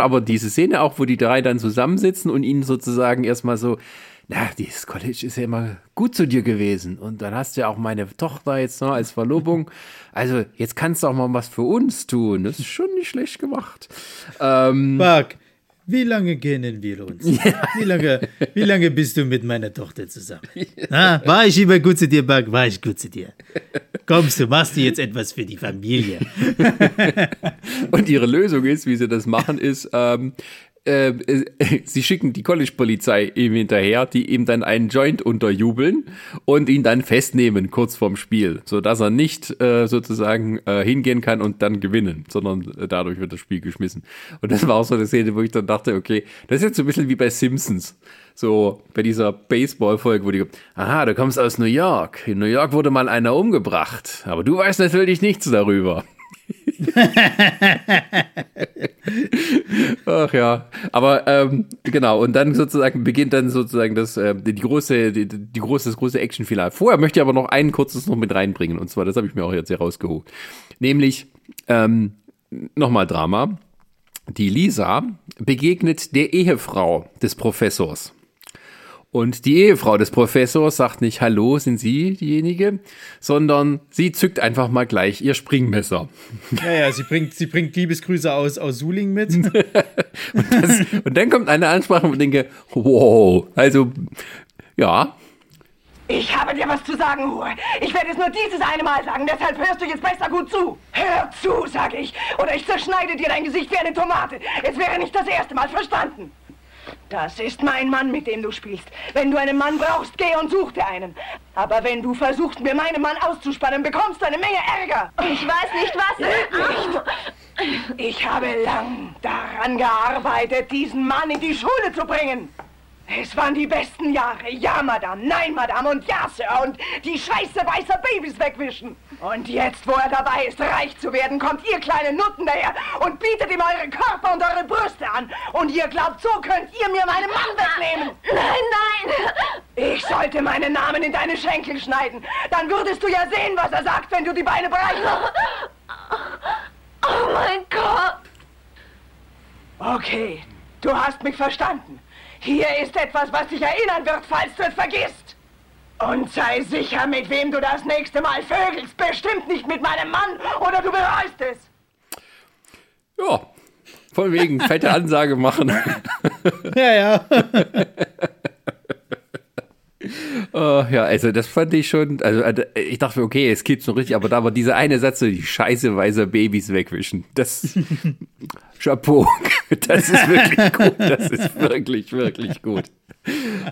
aber diese Szene auch, wo die drei dann zusammensitzen und ihnen sozusagen erstmal so, na, dieses College ist ja immer gut zu dir gewesen und dann hast du ja auch meine Tochter jetzt noch als Verlobung. Also, jetzt kannst du auch mal was für uns tun. Das ist schon nicht schlecht gemacht. Ähm, Buck, Wie lange kennen wir uns? Wie, lange, wie lange bist du mit meiner Tochter zusammen? Na, war ich immer gut zu dir, Buck? War ich gut zu dir? Kommst du, machst du jetzt etwas für die Familie? Und ihre Lösung ist, wie sie das machen, ist, ähm, äh, äh, sie schicken die College-Polizei ihm hinterher, die ihm dann einen Joint unterjubeln und ihn dann festnehmen kurz vorm Spiel, sodass er nicht äh, sozusagen äh, hingehen kann und dann gewinnen, sondern dadurch wird das Spiel geschmissen. Und das war auch so eine Szene, wo ich dann dachte, okay, das ist jetzt so ein bisschen wie bei Simpsons. So bei dieser Baseball-Folge, wo die, aha, du kommst aus New York. In New York wurde mal einer umgebracht. Aber du weißt natürlich nichts darüber. Ach ja, aber ähm, genau und dann sozusagen beginnt dann sozusagen das äh, die große die, die große das große Actionfinale. Vorher möchte ich aber noch ein kurzes noch mit reinbringen und zwar das habe ich mir auch jetzt hier rausgeholt, nämlich ähm, nochmal Drama. Die Lisa begegnet der Ehefrau des Professors. Und die Ehefrau des Professors sagt nicht, hallo, sind Sie diejenige, sondern sie zückt einfach mal gleich ihr Springmesser. Ja, ja, sie bringt, sie bringt Liebesgrüße aus, aus Suling mit. und, das, und dann kommt eine Ansprache und ich denke, wow, also, ja, Ich habe dir was zu sagen, Hure. Ich werde es nur dieses eine Mal sagen, deshalb hörst du jetzt besser gut zu. Hör zu, sag ich, oder ich zerschneide dir dein Gesicht wie eine Tomate. Es wäre nicht das erste Mal verstanden. Das ist mein Mann, mit dem du spielst. Wenn du einen Mann brauchst, geh und such dir einen. Aber wenn du versuchst, mir meinen Mann auszuspannen, bekommst du eine Menge Ärger. Ich weiß nicht, was. Nicht. Ich habe lang daran gearbeitet, diesen Mann in die Schule zu bringen. Es waren die besten Jahre. Ja, Madame, nein, Madame und ja, Sir. Und die Scheiße weißer Babys wegwischen. Und jetzt, wo er dabei ist, reich zu werden, kommt ihr kleine Nutten daher und bietet ihm eure Körper und eure Brüste an. Und ihr glaubt, so könnt ihr mir meinen Mann wegnehmen. Nein, nein. Ich sollte meinen Namen in deine Schenkel schneiden. Dann würdest du ja sehen, was er sagt, wenn du die Beine breit machst. Oh mein Gott. Okay, du hast mich verstanden. Hier ist etwas, was dich erinnern wird, falls du es vergisst. Und sei sicher, mit wem du das nächste Mal vögelst. Bestimmt nicht mit meinem Mann oder du bereust es. ja, von wegen fette Ansage machen. Ja, ja. Oh, ja, also das fand ich schon, also äh, ich dachte, okay, es geht's noch richtig, aber da war dieser eine Satz, so die scheiße weißer Babys wegwischen. Das Chapeau. Das ist wirklich gut. Das ist wirklich, wirklich gut.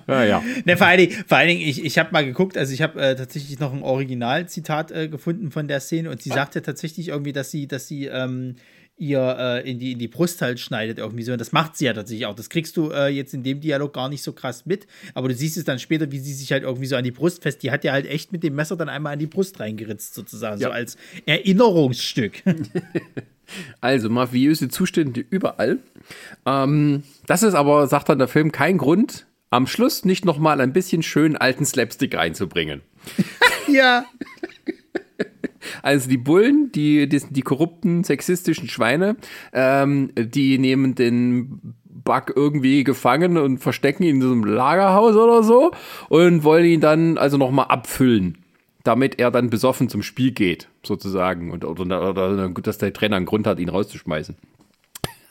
Ja, ja. Ne, vor allen Dingen, vor allen Dingen ich, ich habe mal geguckt, also ich habe äh, tatsächlich noch ein Originalzitat äh, gefunden von der Szene und sie sagt ja tatsächlich irgendwie, dass sie, dass sie ähm, ihr äh, in, die, in die Brust halt schneidet irgendwie so. Und das macht sie ja tatsächlich auch. Das kriegst du äh, jetzt in dem Dialog gar nicht so krass mit. Aber du siehst es dann später, wie sie sich halt irgendwie so an die Brust fest. Die hat ja halt echt mit dem Messer dann einmal an die Brust reingeritzt, sozusagen. Ja. So als Erinnerungsstück. Also mafiöse Zustände überall. Ähm, das ist aber, sagt dann der Film, kein Grund, am Schluss nicht noch mal ein bisschen schön alten Slapstick reinzubringen. ja. Also die Bullen, die, die, die korrupten, sexistischen Schweine, ähm, die nehmen den Bug irgendwie gefangen und verstecken ihn in so einem Lagerhaus oder so und wollen ihn dann also noch mal abfüllen, damit er dann besoffen zum Spiel geht, sozusagen. Und, oder, oder dass der Trainer einen Grund hat, ihn rauszuschmeißen.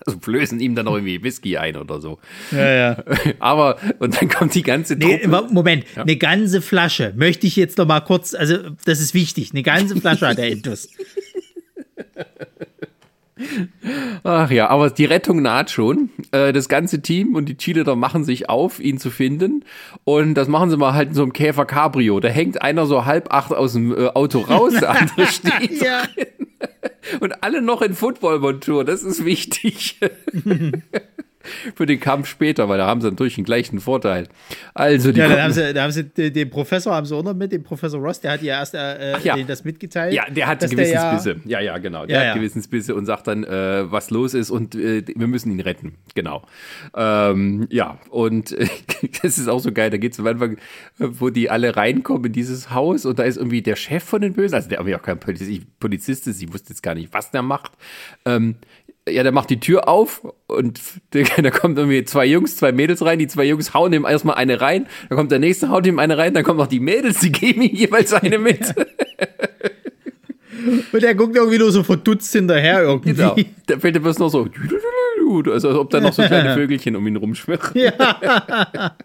Also flößen ihm dann noch irgendwie Whisky ein oder so. Ja, ja. Aber, und dann kommt die ganze Nee, Truppe. wa- Moment, eine ganze Flasche möchte ich jetzt noch mal kurz, also das ist wichtig, eine ganze Flasche hat er Intus. Ach ja, aber die Rettung naht schon. Äh, das ganze Team und die Cheerleader machen sich auf, ihn zu finden. Und das machen sie mal halt in so einem Käfer Cabrio. Da hängt einer so halb acht aus dem äh, Auto raus, der andere steht Ja. drin. Und alle noch in Footballmontur. Das ist wichtig. Für den Kampf später, weil da haben sie natürlich den gleichen Vorteil. Also die Ja, dann haben sie, dann haben sie den Professor haben sie auch noch mit, den Professor Ross, der hat ja erst äh, Ach ja. das mitgeteilt. Ja, der hat dass der ja- Gewissensbisse. Ja, ja, genau. Der Ja, hat. Gewissensbisse und sagt dann, äh, was los ist und äh, wir müssen ihn retten. Genau. Ähm, ja, und äh, das ist auch so geil. Da geht es am Anfang, äh, wo die alle reinkommen in dieses Haus und da ist irgendwie der Chef von den Bösen, also der aber ja auch kein Polizist, Polizist ist, ich wusste jetzt gar nicht, was der macht. Ähm, ja, der macht die Tür auf und da kommt irgendwie zwei Jungs, zwei Mädels rein. Die zwei Jungs hauen ihm erstmal eine rein. Dann kommt der nächste, haut ihm eine rein. Dann kommen noch die Mädels, die geben ihm jeweils eine mit. Und der guckt irgendwie nur so verdutzt hinterher irgendwie. Genau. Da fällt dir bloß noch so. Also als ob da noch so kleine Vögelchen um ihn rumschwirren. Ja.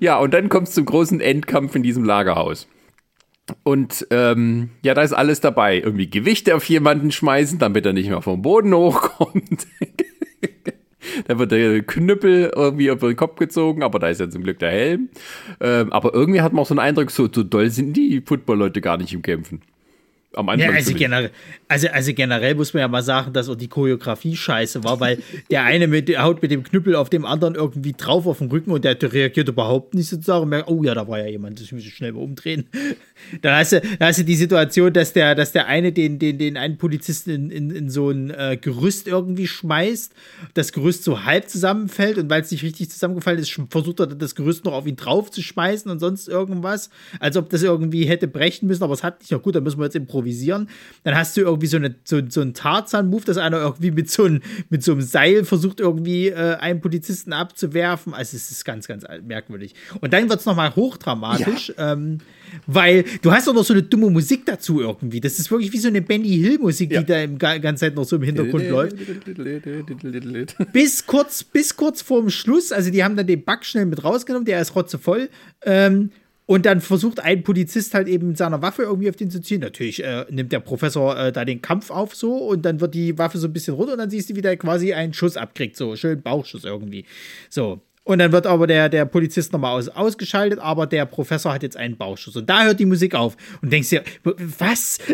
Ja, und dann kommt es zum großen Endkampf in diesem Lagerhaus. Und ähm, ja, da ist alles dabei. Irgendwie Gewichte auf jemanden schmeißen, damit er nicht mehr vom Boden hochkommt. da wird der Knüppel irgendwie auf den Kopf gezogen, aber da ist ja zum Glück der Helm. Ähm, aber irgendwie hat man auch so einen Eindruck, so, so doll sind die Football-Leute gar nicht im Kämpfen. Am Anfang Ja, also generell, also, also generell muss man ja mal sagen, dass auch die Choreografie scheiße war, weil der eine mit, haut mit dem Knüppel auf dem anderen irgendwie drauf auf den Rücken und der reagiert überhaupt nicht sozusagen. Und merkt, oh ja, da war ja jemand, ich muss mich schnell mal umdrehen. Dann hast du, dann hast du die Situation, dass der, dass der eine den, den, den einen Polizisten in, in, in so ein äh, Gerüst irgendwie schmeißt, das Gerüst so halb zusammenfällt und weil es nicht richtig zusammengefallen ist, versucht er das Gerüst noch auf ihn drauf zu schmeißen und sonst irgendwas, als ob das irgendwie hätte brechen müssen, aber es hat nicht. Na gut, dann müssen wir jetzt improvisieren. Dann hast du irgendwie so, eine, so, so einen Tarzan-Move, dass einer irgendwie mit so, einem, mit so einem Seil versucht, irgendwie äh, einen Polizisten abzuwerfen. Also es ist ganz, ganz merkwürdig. Und dann wird es nochmal hochdramatisch, ähm, weil du hast auch noch so eine dumme Musik dazu irgendwie. Das ist wirklich wie so eine Benny Hill-Musik, die da im ga- ganze Zeit noch so im Hintergrund läuft bis kurz, bis kurz vorm Schluss, also die haben dann den Bug schnell mit rausgenommen, der ist rotzevoll. Ähm, und dann versucht ein Polizist halt eben mit seiner Waffe irgendwie auf den zu ziehen. Natürlich äh, nimmt der Professor äh, da den Kampf auf so und dann wird die Waffe so ein bisschen runter und dann siehst du, wie der quasi einen Schuss abkriegt, so schön Bauchschuss irgendwie. So. Und dann wird aber der, der Polizist nochmal aus, ausgeschaltet, aber der Professor hat jetzt einen Bauchschuss. Und da hört die Musik auf. Und denkst dir, was?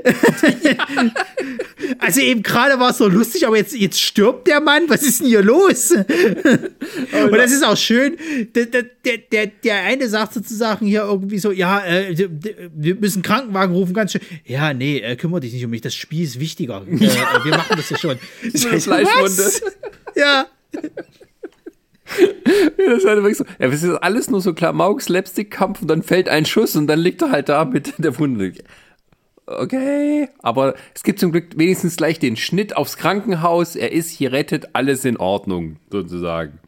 Also eben gerade war es so lustig, aber jetzt, jetzt stirbt der Mann. Was ist denn hier los? Und das ist auch schön. Der, der, der, der, eine sagt sozusagen hier irgendwie so, ja, äh, wir müssen Krankenwagen rufen, ganz schön. Ja, nee, äh, kümmere dich nicht um mich, das Spiel ist wichtiger. Äh, wir machen das ja schon. So eine Fleischwunde. Ja. Ja, das ist halt wirklich so. Ja, es ist alles nur so Klamauk, Slapstick-Kampf und dann fällt ein Schuss und dann liegt er halt da mit der Wunde. Okay, aber es gibt zum Glück wenigstens gleich den Schnitt aufs Krankenhaus. Er ist hier rettet, alles in Ordnung, sozusagen.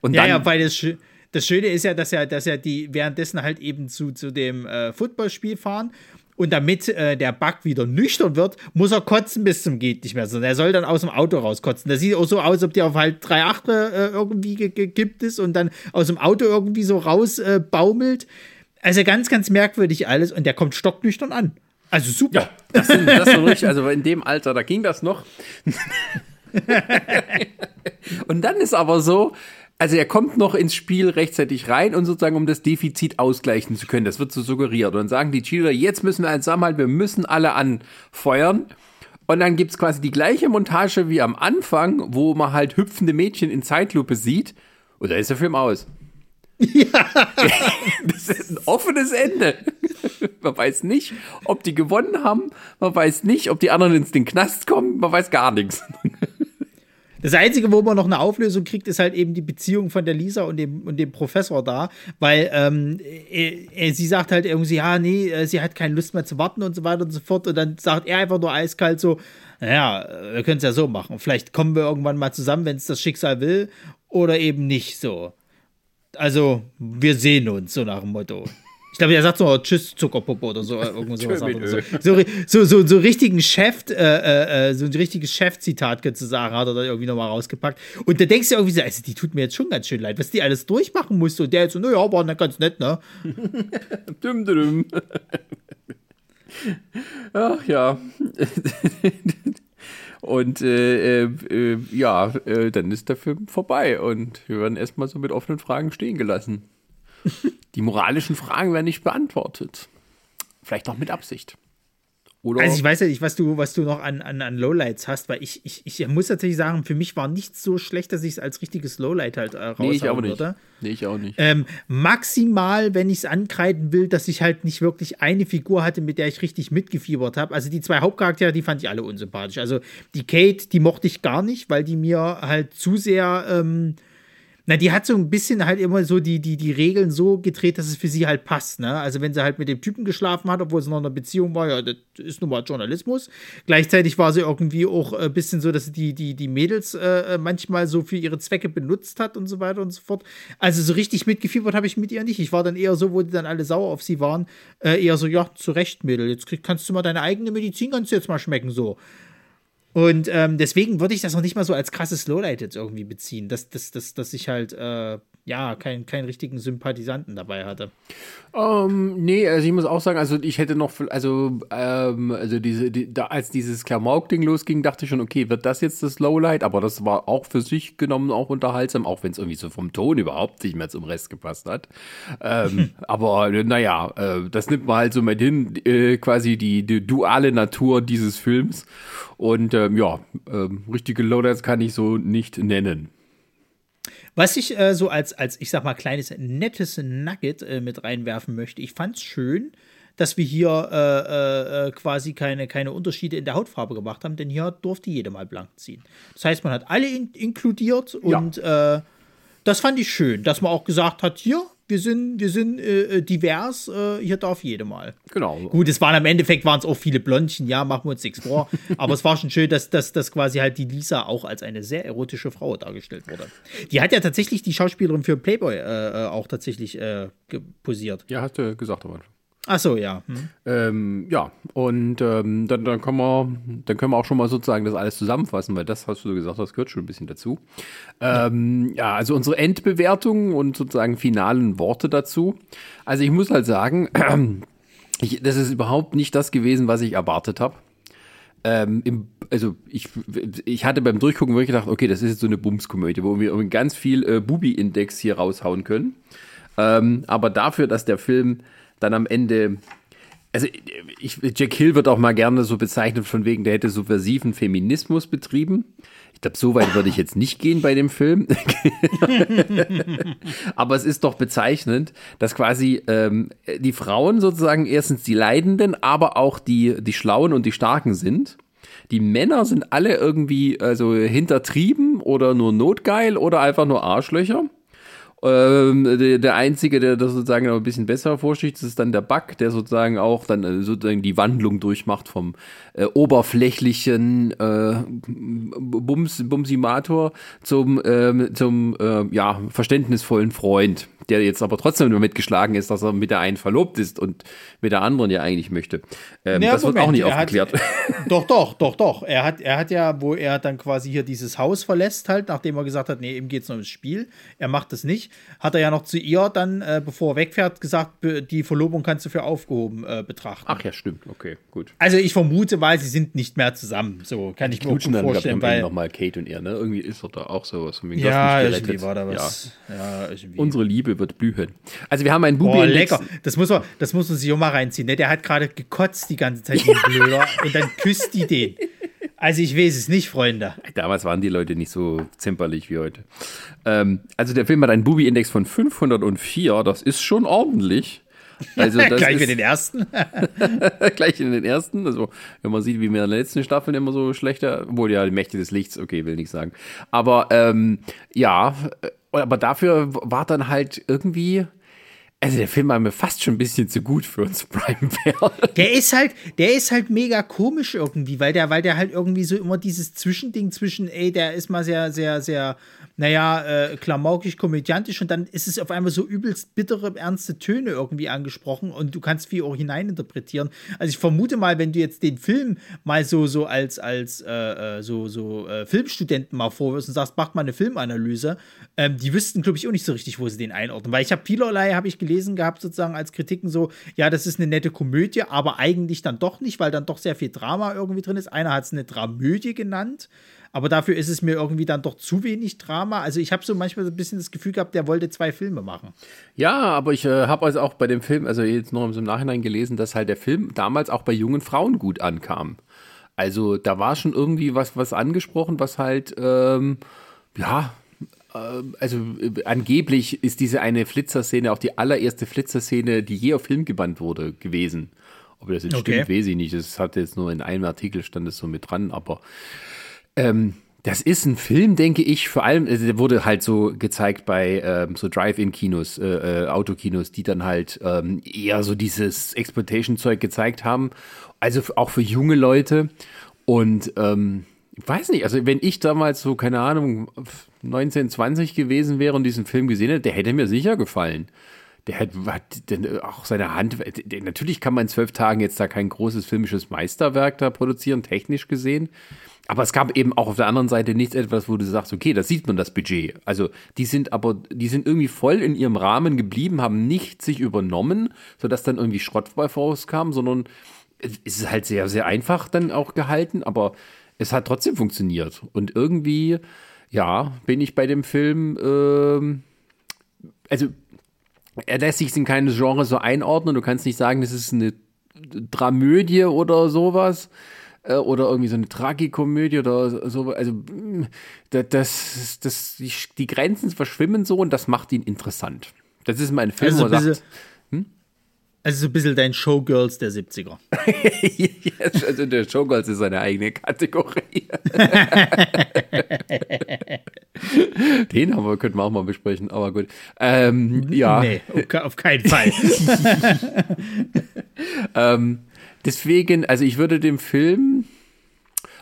Und Ja, dann, ja, weil das, Schö- das Schöne ist ja, dass er, dass er die währenddessen halt eben zu, zu dem äh, Footballspiel fahren. Und damit äh, der Bug wieder nüchtern wird, muss er kotzen bis zum geht nicht mehr. Sondern er soll dann aus dem Auto rauskotzen. Das sieht auch so aus, ob der auf halt drei Achte äh, irgendwie ge- gekippt ist und dann aus dem Auto irgendwie so raus äh. Also ganz, ganz merkwürdig alles. Und der kommt stocknüchtern an. Also super. ja, das sind, das sind richtig, also in dem Alter, da ging das noch. und dann ist aber so, also er kommt noch ins Spiel rechtzeitig rein und sozusagen, um das Defizit ausgleichen zu können. Das wird so suggeriert. Und dann sagen die Cheerleader, jetzt müssen wir einen zusammenhalten, wir müssen alle anfeuern. Und dann gibt's quasi die gleiche Montage wie am Anfang, wo man halt hüpfende Mädchen in Zeitlupe sieht. Und da ist der Film aus. das ist ein offenes Ende. Man weiß nicht, ob die gewonnen haben. Man weiß nicht, ob die anderen ins den Knast kommen. Man weiß gar nichts. Das Einzige, wo man noch eine Auflösung kriegt, ist halt eben die Beziehung von der Lisa und dem, und dem Professor da, weil ähm, äh, äh, sie sagt halt irgendwie, ja, nee, äh, sie hat keine Lust mehr zu warten und so weiter und so fort. Und dann sagt er einfach nur eiskalt so, naja, wir können es ja so machen. Vielleicht kommen wir irgendwann mal zusammen, wenn es das Schicksal will, oder eben nicht so. Also, wir sehen uns, so nach dem Motto. Ich glaube, er sagt so, tschüss, Zuckerpuppe oder so. Sagt er so. So, so, so, so richtigen Chef, äh, äh, so ein richtiges Chef-Zitat, könntest du sagen, hat er da irgendwie nochmal rausgepackt. Und da denkst du irgendwie so, also die tut mir jetzt schon ganz schön leid, was die alles durchmachen musste. Und der jetzt so, naja, war nicht ganz nett, ne? Düm, düm. Ach ja. Und äh, äh, äh, ja, äh, dann ist der Film vorbei und wir werden erstmal so mit offenen Fragen stehen gelassen. Die moralischen Fragen werden nicht beantwortet. Vielleicht auch mit Absicht. Oder Also ich weiß ja nicht, was du, was du noch an, an, an Lowlights hast, weil ich, ich, ich muss tatsächlich sagen, für mich war nichts so schlecht, dass ich es als richtiges Lowlight halt äh, raushauen nee, ich auch nicht. würde. Nee, ich auch nicht. Ähm, maximal, wenn ich es ankreiden will, dass ich halt nicht wirklich eine Figur hatte, mit der ich richtig mitgefiebert habe. Also die zwei Hauptcharaktere, die fand ich alle unsympathisch. Also die Kate, die mochte ich gar nicht, weil die mir halt zu sehr, ähm, na, die hat so ein bisschen halt immer so die, die, die Regeln so gedreht, dass es für sie halt passt. Ne? Also wenn sie halt mit dem Typen geschlafen hat, obwohl es noch in einer Beziehung war, ja, das ist nun mal Journalismus. Gleichzeitig war sie irgendwie auch ein bisschen so, dass sie die, die, die Mädels äh, manchmal so für ihre Zwecke benutzt hat und so weiter und so fort. Also so richtig mitgefiebert habe ich mit ihr nicht. Ich war dann eher so, wo die dann alle sauer auf sie waren, äh, eher so, ja, zu Recht, Mädel, jetzt krieg, kannst du mal deine eigene Medizin, kannst du jetzt mal schmecken, so. Und ähm, deswegen würde ich das noch nicht mal so als krasses Lowlight jetzt irgendwie beziehen, dass, dass, dass, dass ich halt äh, ja keinen keinen richtigen Sympathisanten dabei hatte. Ähm, nee, also ich muss auch sagen, also ich hätte noch, also, ähm, also diese, die, da, als dieses Klamauk-Ding losging, dachte ich schon, okay, wird das jetzt das Lowlight? Aber das war auch für sich genommen auch unterhaltsam, auch wenn es irgendwie so vom Ton überhaupt nicht mehr zum Rest gepasst hat. Ähm, aber naja, äh, das nimmt man halt so mit hin, äh, quasi die, die duale Natur dieses Films. Und ähm, ja, ähm, richtige Lowlights kann ich so nicht nennen. Was ich äh, so als, als, ich sag mal, kleines nettes Nugget äh, mit reinwerfen möchte, ich fand es schön, dass wir hier äh, äh, quasi keine, keine Unterschiede in der Hautfarbe gemacht haben, denn hier durfte jeder mal blank ziehen. Das heißt, man hat alle in, inkludiert und äh, das fand ich schön, dass man auch gesagt hat, hier, wir sind, wir sind äh, divers, äh, hier darf jeder mal. Genau. Gut, es waren am Endeffekt waren es auch viele Blondchen, ja, machen wir uns nichts vor. aber es war schon schön, dass, dass, dass quasi halt die Lisa auch als eine sehr erotische Frau dargestellt wurde. Die hat ja tatsächlich die Schauspielerin für Playboy äh, äh, auch tatsächlich äh, posiert. Ja, hast du gesagt am Anfang. Ach so, ja. Hm. Ähm, ja, und ähm, dann, dann, können wir, dann können wir auch schon mal sozusagen das alles zusammenfassen, weil das, hast du gesagt, das gehört schon ein bisschen dazu. Ähm, ja, also unsere Endbewertung und sozusagen finalen Worte dazu. Also ich muss halt sagen, ich, das ist überhaupt nicht das gewesen, was ich erwartet habe. Ähm, im, also ich, ich hatte beim Durchgucken wirklich gedacht, okay, das ist jetzt so eine Bumskomödie, wo wir irgendwie ganz viel äh, Bubi-Index hier raushauen können. Ähm, aber dafür, dass der Film dann am Ende, also ich, Jack Hill wird auch mal gerne so bezeichnet von wegen, der hätte subversiven Feminismus betrieben. Ich glaube, so weit würde ich jetzt nicht gehen bei dem Film. Aber es ist doch bezeichnend, dass quasi ähm, die Frauen sozusagen erstens die Leidenden, aber auch die, die Schlauen und die Starken sind. Die Männer sind alle irgendwie also hintertrieben oder nur notgeil oder einfach nur Arschlöcher. Ähm, der, der Einzige, der das sozusagen noch ein bisschen besser hervorsticht, das ist dann der Bug, der sozusagen auch dann äh, sozusagen die Wandlung durchmacht vom äh, oberflächlichen äh, Bums, Bumsimator zum, ähm, zum äh, ja, verständnisvollen Freund, der jetzt aber trotzdem damit geschlagen ist, dass er mit der einen verlobt ist und mit der anderen ja eigentlich möchte. Ähm, Ja, das wird Moment, auch nicht er hat- aufgeklärt. Doch, doch, doch, doch. Er hat, er hat ja, wo er dann quasi hier dieses Haus verlässt, halt, nachdem er gesagt hat, nee, ihm geht's nur ums Spiel. Er macht das nicht. Hat er ja noch zu ihr dann, äh, bevor er wegfährt, gesagt, die Verlobung kannst du für aufgehoben äh, betrachten. Ach ja, stimmt, okay, gut. Also ich vermute, weil sie sind nicht mehr zusammen. So kann ich mir gut dann, vorstellen, Ende weil nochmal Kate und er, ne? Irgendwie ist doch da auch sowas. Ja, irgendwie war da Ja. was. Ja, irgendwie. Unsere Liebe wird blühen. Also wir haben einen Boah, Bubi-Index. lecker. Das muss, man, das muss man sich auch mal reinziehen. Ne? Der hat gerade gekotzt die ganze Zeit, ein Blöder. und dann küsst die den. Also ich weiß es nicht, Freunde. Damals waren die Leute nicht so zimperlich wie heute. Ähm, also der Film hat einen Bubi-Index von 504. Das ist schon ordentlich. Also das Gleich ist, für den ersten. gleich in den ersten. Also wenn man sieht, wie wir in den letzten Staffeln immer so schlechter, wohl ja die Mächte des Lichts, okay, will nicht sagen. Aber ähm, ja, aber dafür war dann halt irgendwie, also der Film war mir fast schon ein bisschen zu gut für uns Prime Fair. Der ist halt, der ist halt mega komisch irgendwie, weil der, weil der halt irgendwie so immer dieses Zwischending zwischen, ey, der ist mal sehr, sehr, sehr, naja, äh, klamaukig, komödiantisch und dann ist es auf einmal so übelst bittere, ernste Töne irgendwie angesprochen und du kannst viel auch hineininterpretieren. Also ich vermute mal, wenn du jetzt den Film mal so, so als, als, äh, äh, so, so äh, Filmstudenten mal vorwirfst und sagst, mach mal eine Filmanalyse, ähm, die wüssten, glaube ich, auch nicht so richtig, wo sie den einordnen. Weil ich habe vielerlei, habe ich gelesen gehabt, sozusagen als Kritiken so, ja, das ist eine nette Komödie, aber eigentlich dann doch nicht, weil dann doch sehr viel Drama irgendwie drin ist. Einer hat es eine Dramödie genannt, aber dafür ist es mir irgendwie dann doch zu wenig Drama. Also ich habe so manchmal so ein bisschen das Gefühl gehabt, der wollte zwei Filme machen. Ja, aber ich äh, habe also auch bei dem Film, also jetzt noch im Nachhinein gelesen, dass halt der Film damals auch bei jungen Frauen gut ankam. Also da war schon irgendwie was, was angesprochen, was halt, ähm, ja, äh, also äh, angeblich ist diese eine Flitzerszene auch die allererste Flitzerszene, die je auf Film gebannt wurde, gewesen. Ob das jetzt Okay. stimmt, weiß ich nicht. Das hat jetzt nur in einem Artikel stand es so mit dran, aber ähm, das ist ein Film, denke ich, vor allem, also der wurde halt so gezeigt bei ähm, so Drive-In-Kinos, äh, äh, Autokinos, die dann halt ähm, eher so dieses Exploitation-Zeug gezeigt haben. Also auch für junge Leute. Und ähm, ich weiß nicht, also wenn ich damals so, keine Ahnung, 19, 20 gewesen wäre und diesen Film gesehen hätte, der hätte mir sicher gefallen. der hat, hat auch seine Hand. Der, natürlich kann man in zwölf Tagen jetzt da kein großes filmisches Meisterwerk da produzieren, technisch gesehen. Aber es gab eben auch auf der anderen Seite nichts etwas, wo du sagst, okay, da sieht man das Budget. Also die sind aber, die sind irgendwie voll in ihrem Rahmen geblieben, haben nicht sich übernommen, sodass dann irgendwie Schrott bei rauskam, sondern es ist halt sehr, sehr einfach dann auch gehalten, aber es hat trotzdem funktioniert. Und irgendwie, ja, bin ich bei dem Film, ähm, also er lässt sich in keines Genre so einordnen. Du kannst nicht sagen, das ist eine Dramödie oder sowas oder irgendwie so eine Tragikomödie oder so. Also mm, das, das, die, die Grenzen verschwimmen so und das macht ihn interessant. Das ist mein Film, Also wo er sagt, Also so ein bisschen dein Showgirls der 70er. Yes, also der Showgirls ist seine eigene Kategorie. Den haben wir, könnten wir auch mal besprechen, aber gut. Ähm, ja, Nee, auf keinen Fall. ähm, deswegen, also ich würde dem Film,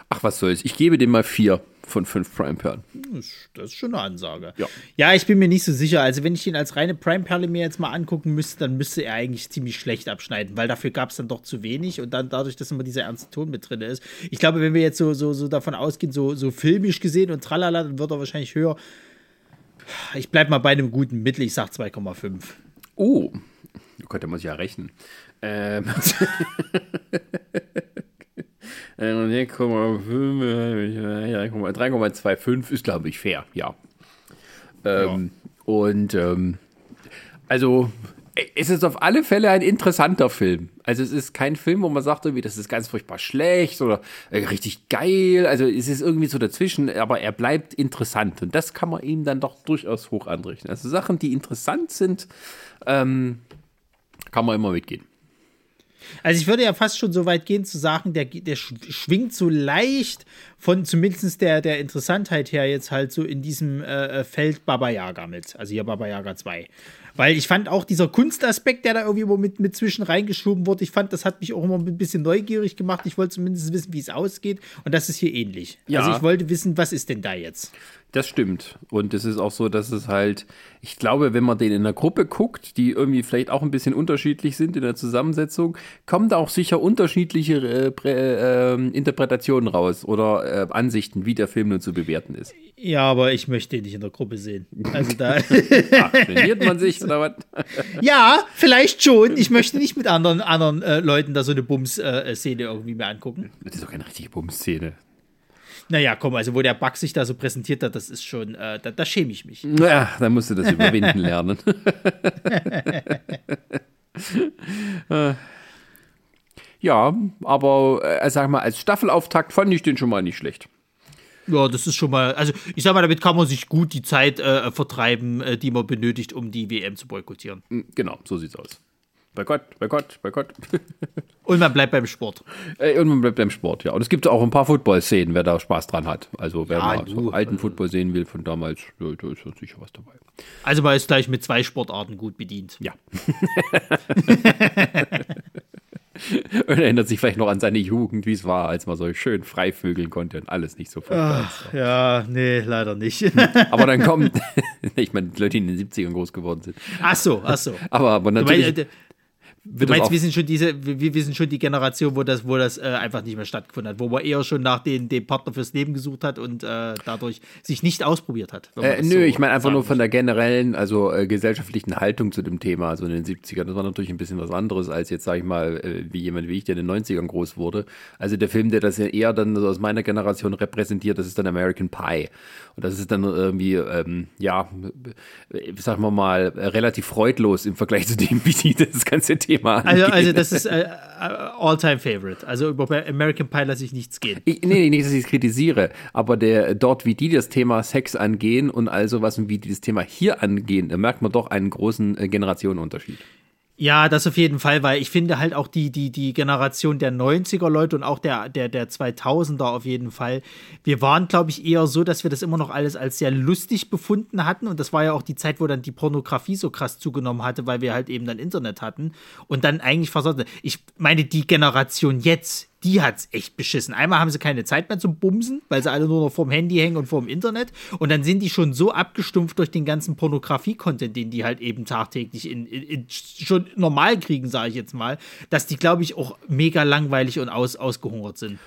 ach was soll's, ich gebe dem mal vier von fünf Prime-Perlen. Das ist schon eine Ansage. Ja. ja, ich bin mir nicht so sicher. Also, wenn ich ihn als reine Prime-Perle mir jetzt mal angucken müsste, dann müsste er eigentlich ziemlich schlecht abschneiden, weil dafür gab es dann doch zu wenig und dann dadurch, dass immer dieser ernste Ton mit drin ist. Ich glaube, wenn wir jetzt so, so, so davon ausgehen, so, so filmisch gesehen und tralala, dann wird er wahrscheinlich höher. Ich bleib mal bei einem guten Mittel, ich sag 2,5. Oh, oh da muss ich ja rechnen. Ähm. Ähm, 3,5, ja, 3,25 ist, glaube ich, fair, ja. Ähm, Und ähm, also es ist auf alle Fälle ein interessanter Film. Also es ist kein Film, wo man sagt, irgendwie, das ist ganz furchtbar schlecht oder äh, richtig geil. Also es ist irgendwie so dazwischen, aber er bleibt interessant. Und das kann man ihm dann doch durchaus hoch anrichten. Also Sachen, die interessant sind, ähm, kann man immer mitgehen. Also ich würde ja fast schon so weit gehen zu sagen, der, der sch- schwingt so leicht von zumindest der, der Interessantheit her jetzt halt so in diesem äh, Feld Baba Yaga mit. Also hier Baba Yaga 2. Weil ich fand auch dieser Kunstaspekt, der da irgendwie immer mit, mit zwischen reingeschoben wurde, ich fand, das hat mich auch immer ein bisschen neugierig gemacht. Ich wollte zumindest wissen, wie es ausgeht. Und das ist hier ähnlich. Ja. Also ich wollte wissen, was ist denn da jetzt? Das stimmt. Und es ist auch so, dass es halt, ich glaube, wenn man den in einer Gruppe guckt, die irgendwie vielleicht auch ein bisschen unterschiedlich sind in der Zusammensetzung, kommen da auch sicher unterschiedliche äh, äh, Interpretationen raus oder äh, Ansichten, wie der Film nun zu bewerten ist. Ja, aber ich möchte ihn nicht in der Gruppe sehen. Also da. Ah, trainiert man sich oder was? Ja, vielleicht schon. Ich möchte nicht mit anderen, anderen äh, Leuten da so eine Bums-Szene irgendwie mir angucken. Das ist doch keine richtige Bums-Szene. Naja, komm, also wo der Bug sich da so präsentiert hat, das ist schon, äh, da, da schäme ich mich. Ja, da musst du das überwinden lernen. Ja, aber äh, sag mal, als Staffelauftakt fand ich den schon mal nicht schlecht. Ja, das ist schon mal, also ich sag mal, damit kann man sich gut die Zeit äh, vertreiben, äh, die man benötigt, um die WM zu boykottieren. Genau, so sieht's aus. Bei Gott, bei Gott, bei Gott. Und man bleibt beim Sport. Äh, Und man bleibt beim Sport, ja. Und es gibt auch ein paar Football-Szenen, wer da Spaß dran hat. Also wer Ja, mal so alten äh, Football sehen will von damals, ja, da ist sicher was dabei. Also man ist gleich mit zwei Sportarten gut bedient. Ja. Und erinnert sich vielleicht noch an seine Jugend, wie es war, als man so schön frei vögeln konnte und alles nicht so ist. Ja, nee, leider nicht. Aber dann kommen, ich meine, die Leute, die in den 70ern groß geworden sind. ach so, ach so. Aber, aber natürlich meinst, äh, wird Du meinst, wir sind schon diese, wir, wir sind schon die Generation, wo das, wo das äh, einfach nicht mehr stattgefunden hat, wo man eher schon nach den, dem Partner fürs Leben gesucht hat und äh, dadurch sich nicht ausprobiert hat. Äh, nö, so ich meine einfach nur von der generellen, also äh, gesellschaftlichen Haltung zu dem Thema, also in den 70ern. Das war natürlich ein bisschen was anderes als jetzt, sag ich mal, äh, wie jemand wie ich, der in den 90ern groß wurde. Also der Film, der das ja eher dann so aus meiner Generation repräsentiert, das ist dann American Pie. Und das ist dann irgendwie, ähm, ja, äh, sagen wir mal, relativ freudlos im Vergleich zu dem, wie die das ganze Thema Also, angeht. also das ist äh, äh, All-Time-Favorite. Also über American Pie lasse ich nichts gehen. Ich, nee, nee, nicht, dass ich es kritisiere, aber der dort, wie die das Thema Sex angehen und all sowas und wie die das Thema hier angehen, da merkt man doch einen großen äh, Generationenunterschied. Ja, das auf jeden Fall, weil ich finde halt auch die, die, die Generation der 90er Leute und auch der, der, der 2000er auf jeden Fall. Wir waren, glaube ich, eher so, dass wir das immer noch alles als sehr lustig befunden hatten. Und das war ja auch die Zeit, wo dann die Pornografie so krass zugenommen hatte, weil wir halt eben dann Internet hatten. Und dann eigentlich versorgt. Ich meine, die Generation jetzt, die hat's echt beschissen. Einmal haben sie keine Zeit mehr zum Bumsen, weil sie alle nur noch vorm Handy hängen und vorm Internet. Und dann sind die schon so abgestumpft durch den ganzen Pornografie-Content, den die halt eben tagtäglich in, in, in schon normal kriegen, sage ich jetzt mal, dass die, glaube ich, auch mega langweilig und aus, ausgehungert sind.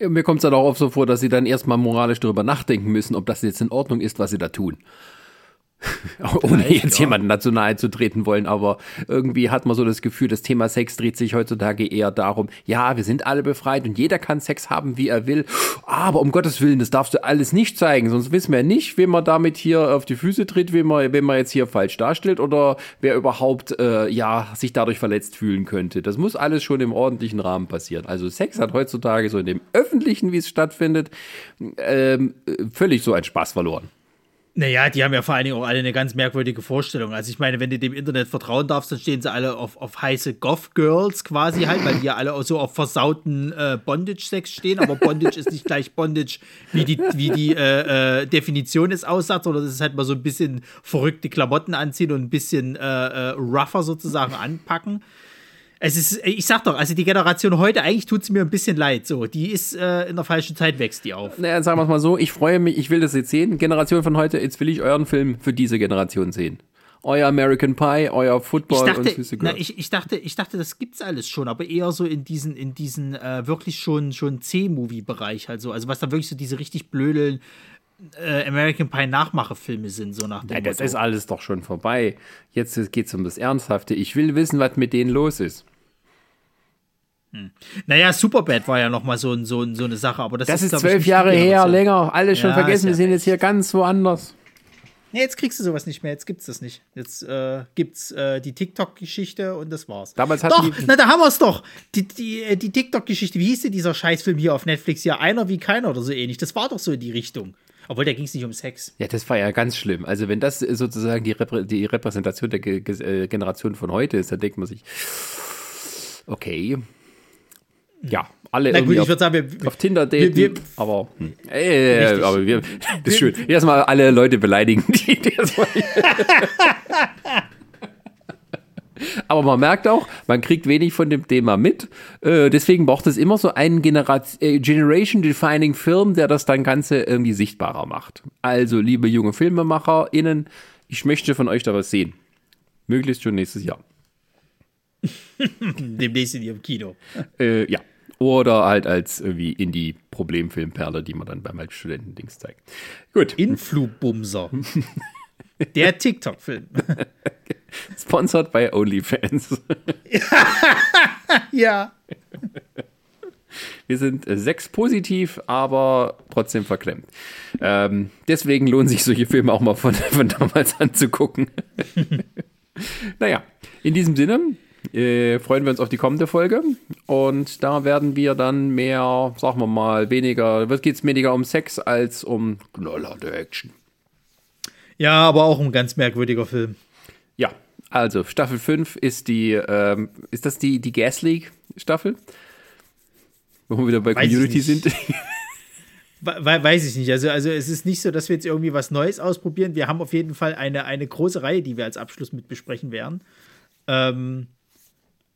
Mir kommt es dann auch oft so vor, dass sie dann erstmal moralisch darüber nachdenken müssen, ob das jetzt in Ordnung ist, was sie da tun. Ohne jetzt ja. jemanden dazu nahe zu treten wollen, aber irgendwie hat man so das Gefühl, das Thema Sex dreht sich heutzutage eher darum, ja, wir sind alle befreit und jeder kann Sex haben, wie er will, aber um Gottes Willen, das darfst du alles nicht zeigen, sonst wissen wir nicht, wem man damit hier auf die Füße tritt, wem man, wem man jetzt hier falsch darstellt oder wer überhaupt, äh, ja, sich dadurch verletzt fühlen könnte. Das muss alles schon im ordentlichen Rahmen passieren. Also Sex hat heutzutage so in dem Öffentlichen, wie es stattfindet, ähm, völlig so einen Spaß verloren. Naja, die haben ja vor allen Dingen auch alle eine ganz merkwürdige Vorstellung. Also ich meine, wenn du dem Internet vertrauen darfst, dann stehen sie alle auf, auf heiße Goth-Girls quasi halt, weil die ja alle so auf versauten äh, Bondage-Sex stehen. Aber Bondage ist nicht gleich Bondage, wie die, wie die äh, äh, Definition es aussagt, sondern es ist halt mal so ein bisschen verrückte Klamotten anziehen und ein bisschen äh, äh, rougher sozusagen anpacken es ist, ich sag doch, also die Generation heute, eigentlich tut es mir ein bisschen leid. So, die ist äh, in der falschen Zeit wächst die auf. Naja, sagen wir es mal so, ich freue mich, ich will das jetzt sehen. Generation von heute, jetzt will ich euren Film für diese Generation sehen. Euer American Pie, euer Football ich dachte, und süße na, ich, ich, dachte, ich dachte, das gibt's alles schon, aber eher so in diesen, in diesen äh, wirklich schon, schon C-Movie-Bereich halt so. Also was da wirklich so diese richtig blödeln äh, American Pie Nachmachefilme sind, so nach dem ja, Das Motto. ist alles doch schon vorbei. Jetzt geht es um das Ernsthafte. Ich will wissen, was mit denen los ist. Hm. Naja, Superbad war ja nochmal so, so, so eine Sache, aber das, das ist, ist zwölf Jahre her, länger. Alles schon Ja, vergessen, wir ja sind jetzt hier ganz woanders. Nee, jetzt kriegst du sowas nicht mehr, jetzt gibt's das nicht. Jetzt äh, gibt's äh, die TikTok-Geschichte und das war's. Damals hatten doch, na, da haben wir's doch. Die, die, äh, die TikTok-Geschichte, wie hieß denn dieser Scheißfilm hier auf Netflix? Ja, einer wie keiner oder so ähnlich. Das war doch so in die Richtung. Obwohl, da ging's nicht um Sex. Ja, das war ja ganz schlimm. Also wenn das sozusagen die, Reprä die Repräsentation der Ge Ge äh, Generation von heute ist, dann denkt man sich, okay, ja, alle Na gut, ich auf, würde sagen, wir, auf Tinder wir- daten, wir- aber, hm. äh, Richtig. aber wir, das ist schön. Erstmal alle Leute beleidigen, die, die. Aber man merkt auch, man kriegt wenig von dem Thema mit. Äh, deswegen braucht es immer so einen Generat äh, Generation-Defining Film, der das dann Ganze irgendwie sichtbarer macht. Also, liebe junge FilmemacherInnen, ich möchte von euch da was sehen. Möglichst schon nächstes Jahr. Demnächst in ihrem Kino. Äh, ja. Oder halt als irgendwie Indie-Problemfilmperle, die man dann beim Studentendings zeigt. Gut. Influbumser. Der TikTok-Film. Sponsored by OnlyFans. ja. Wir sind äh, sechs positiv, aber trotzdem verklemmt. Ähm, deswegen lohnen sich solche Filme auch mal von, von damals anzugucken. naja, in diesem Sinne äh, freuen wir uns auf die kommende Folge. Und da werden wir dann mehr, sagen wir mal, weniger, geht es weniger um Sex als um knallharte Action. Ja, aber auch ein ganz merkwürdiger Film. Ja, also Staffel 5 ist die, ähm, ist das die, die Gas League Staffel? Wo wir wieder bei Weiß Community sind. We we- weiß ich nicht. Also, also es ist nicht so, dass wir jetzt irgendwie was Neues ausprobieren. Wir haben auf jeden Fall eine, eine große Reihe, die wir als Abschluss mit besprechen werden. Ähm,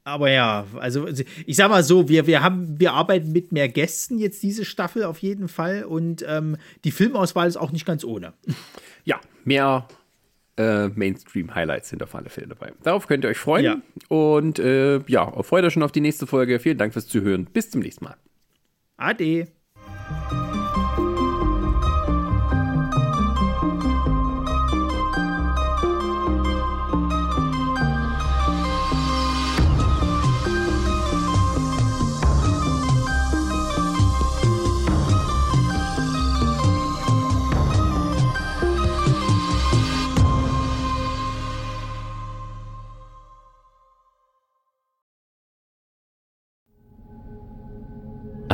aber ja, also ich sag mal so, wir, wir haben, wir arbeiten mit mehr Gästen jetzt diese Staffel auf jeden Fall und ähm, die Filmauswahl ist auch nicht ganz ohne. ja, mehr äh, Mainstream-Highlights sind auf alle Fälle dabei. Darauf könnt ihr euch freuen. Ja. Und äh, ja, freut euch schon auf die nächste Folge. Vielen Dank fürs Zuhören. Bis zum nächsten Mal. Ade.